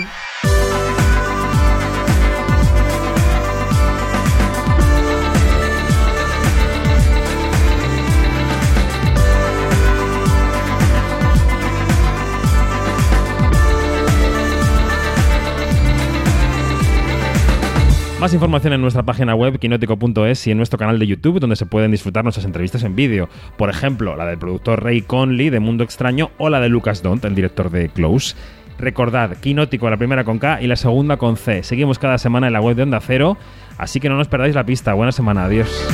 Más información en nuestra página web quinótico.es y en nuestro canal de YouTube donde se pueden disfrutar nuestras entrevistas en vídeo. Por ejemplo, la del productor Ray Conley de Mundo Extraño o la de Lucas Dont, el director de Close. Recordad, Quinótico la primera con K y la segunda con C. Seguimos cada semana en la web de Onda Cero, así que no nos perdáis la pista. Buena semana, adiós.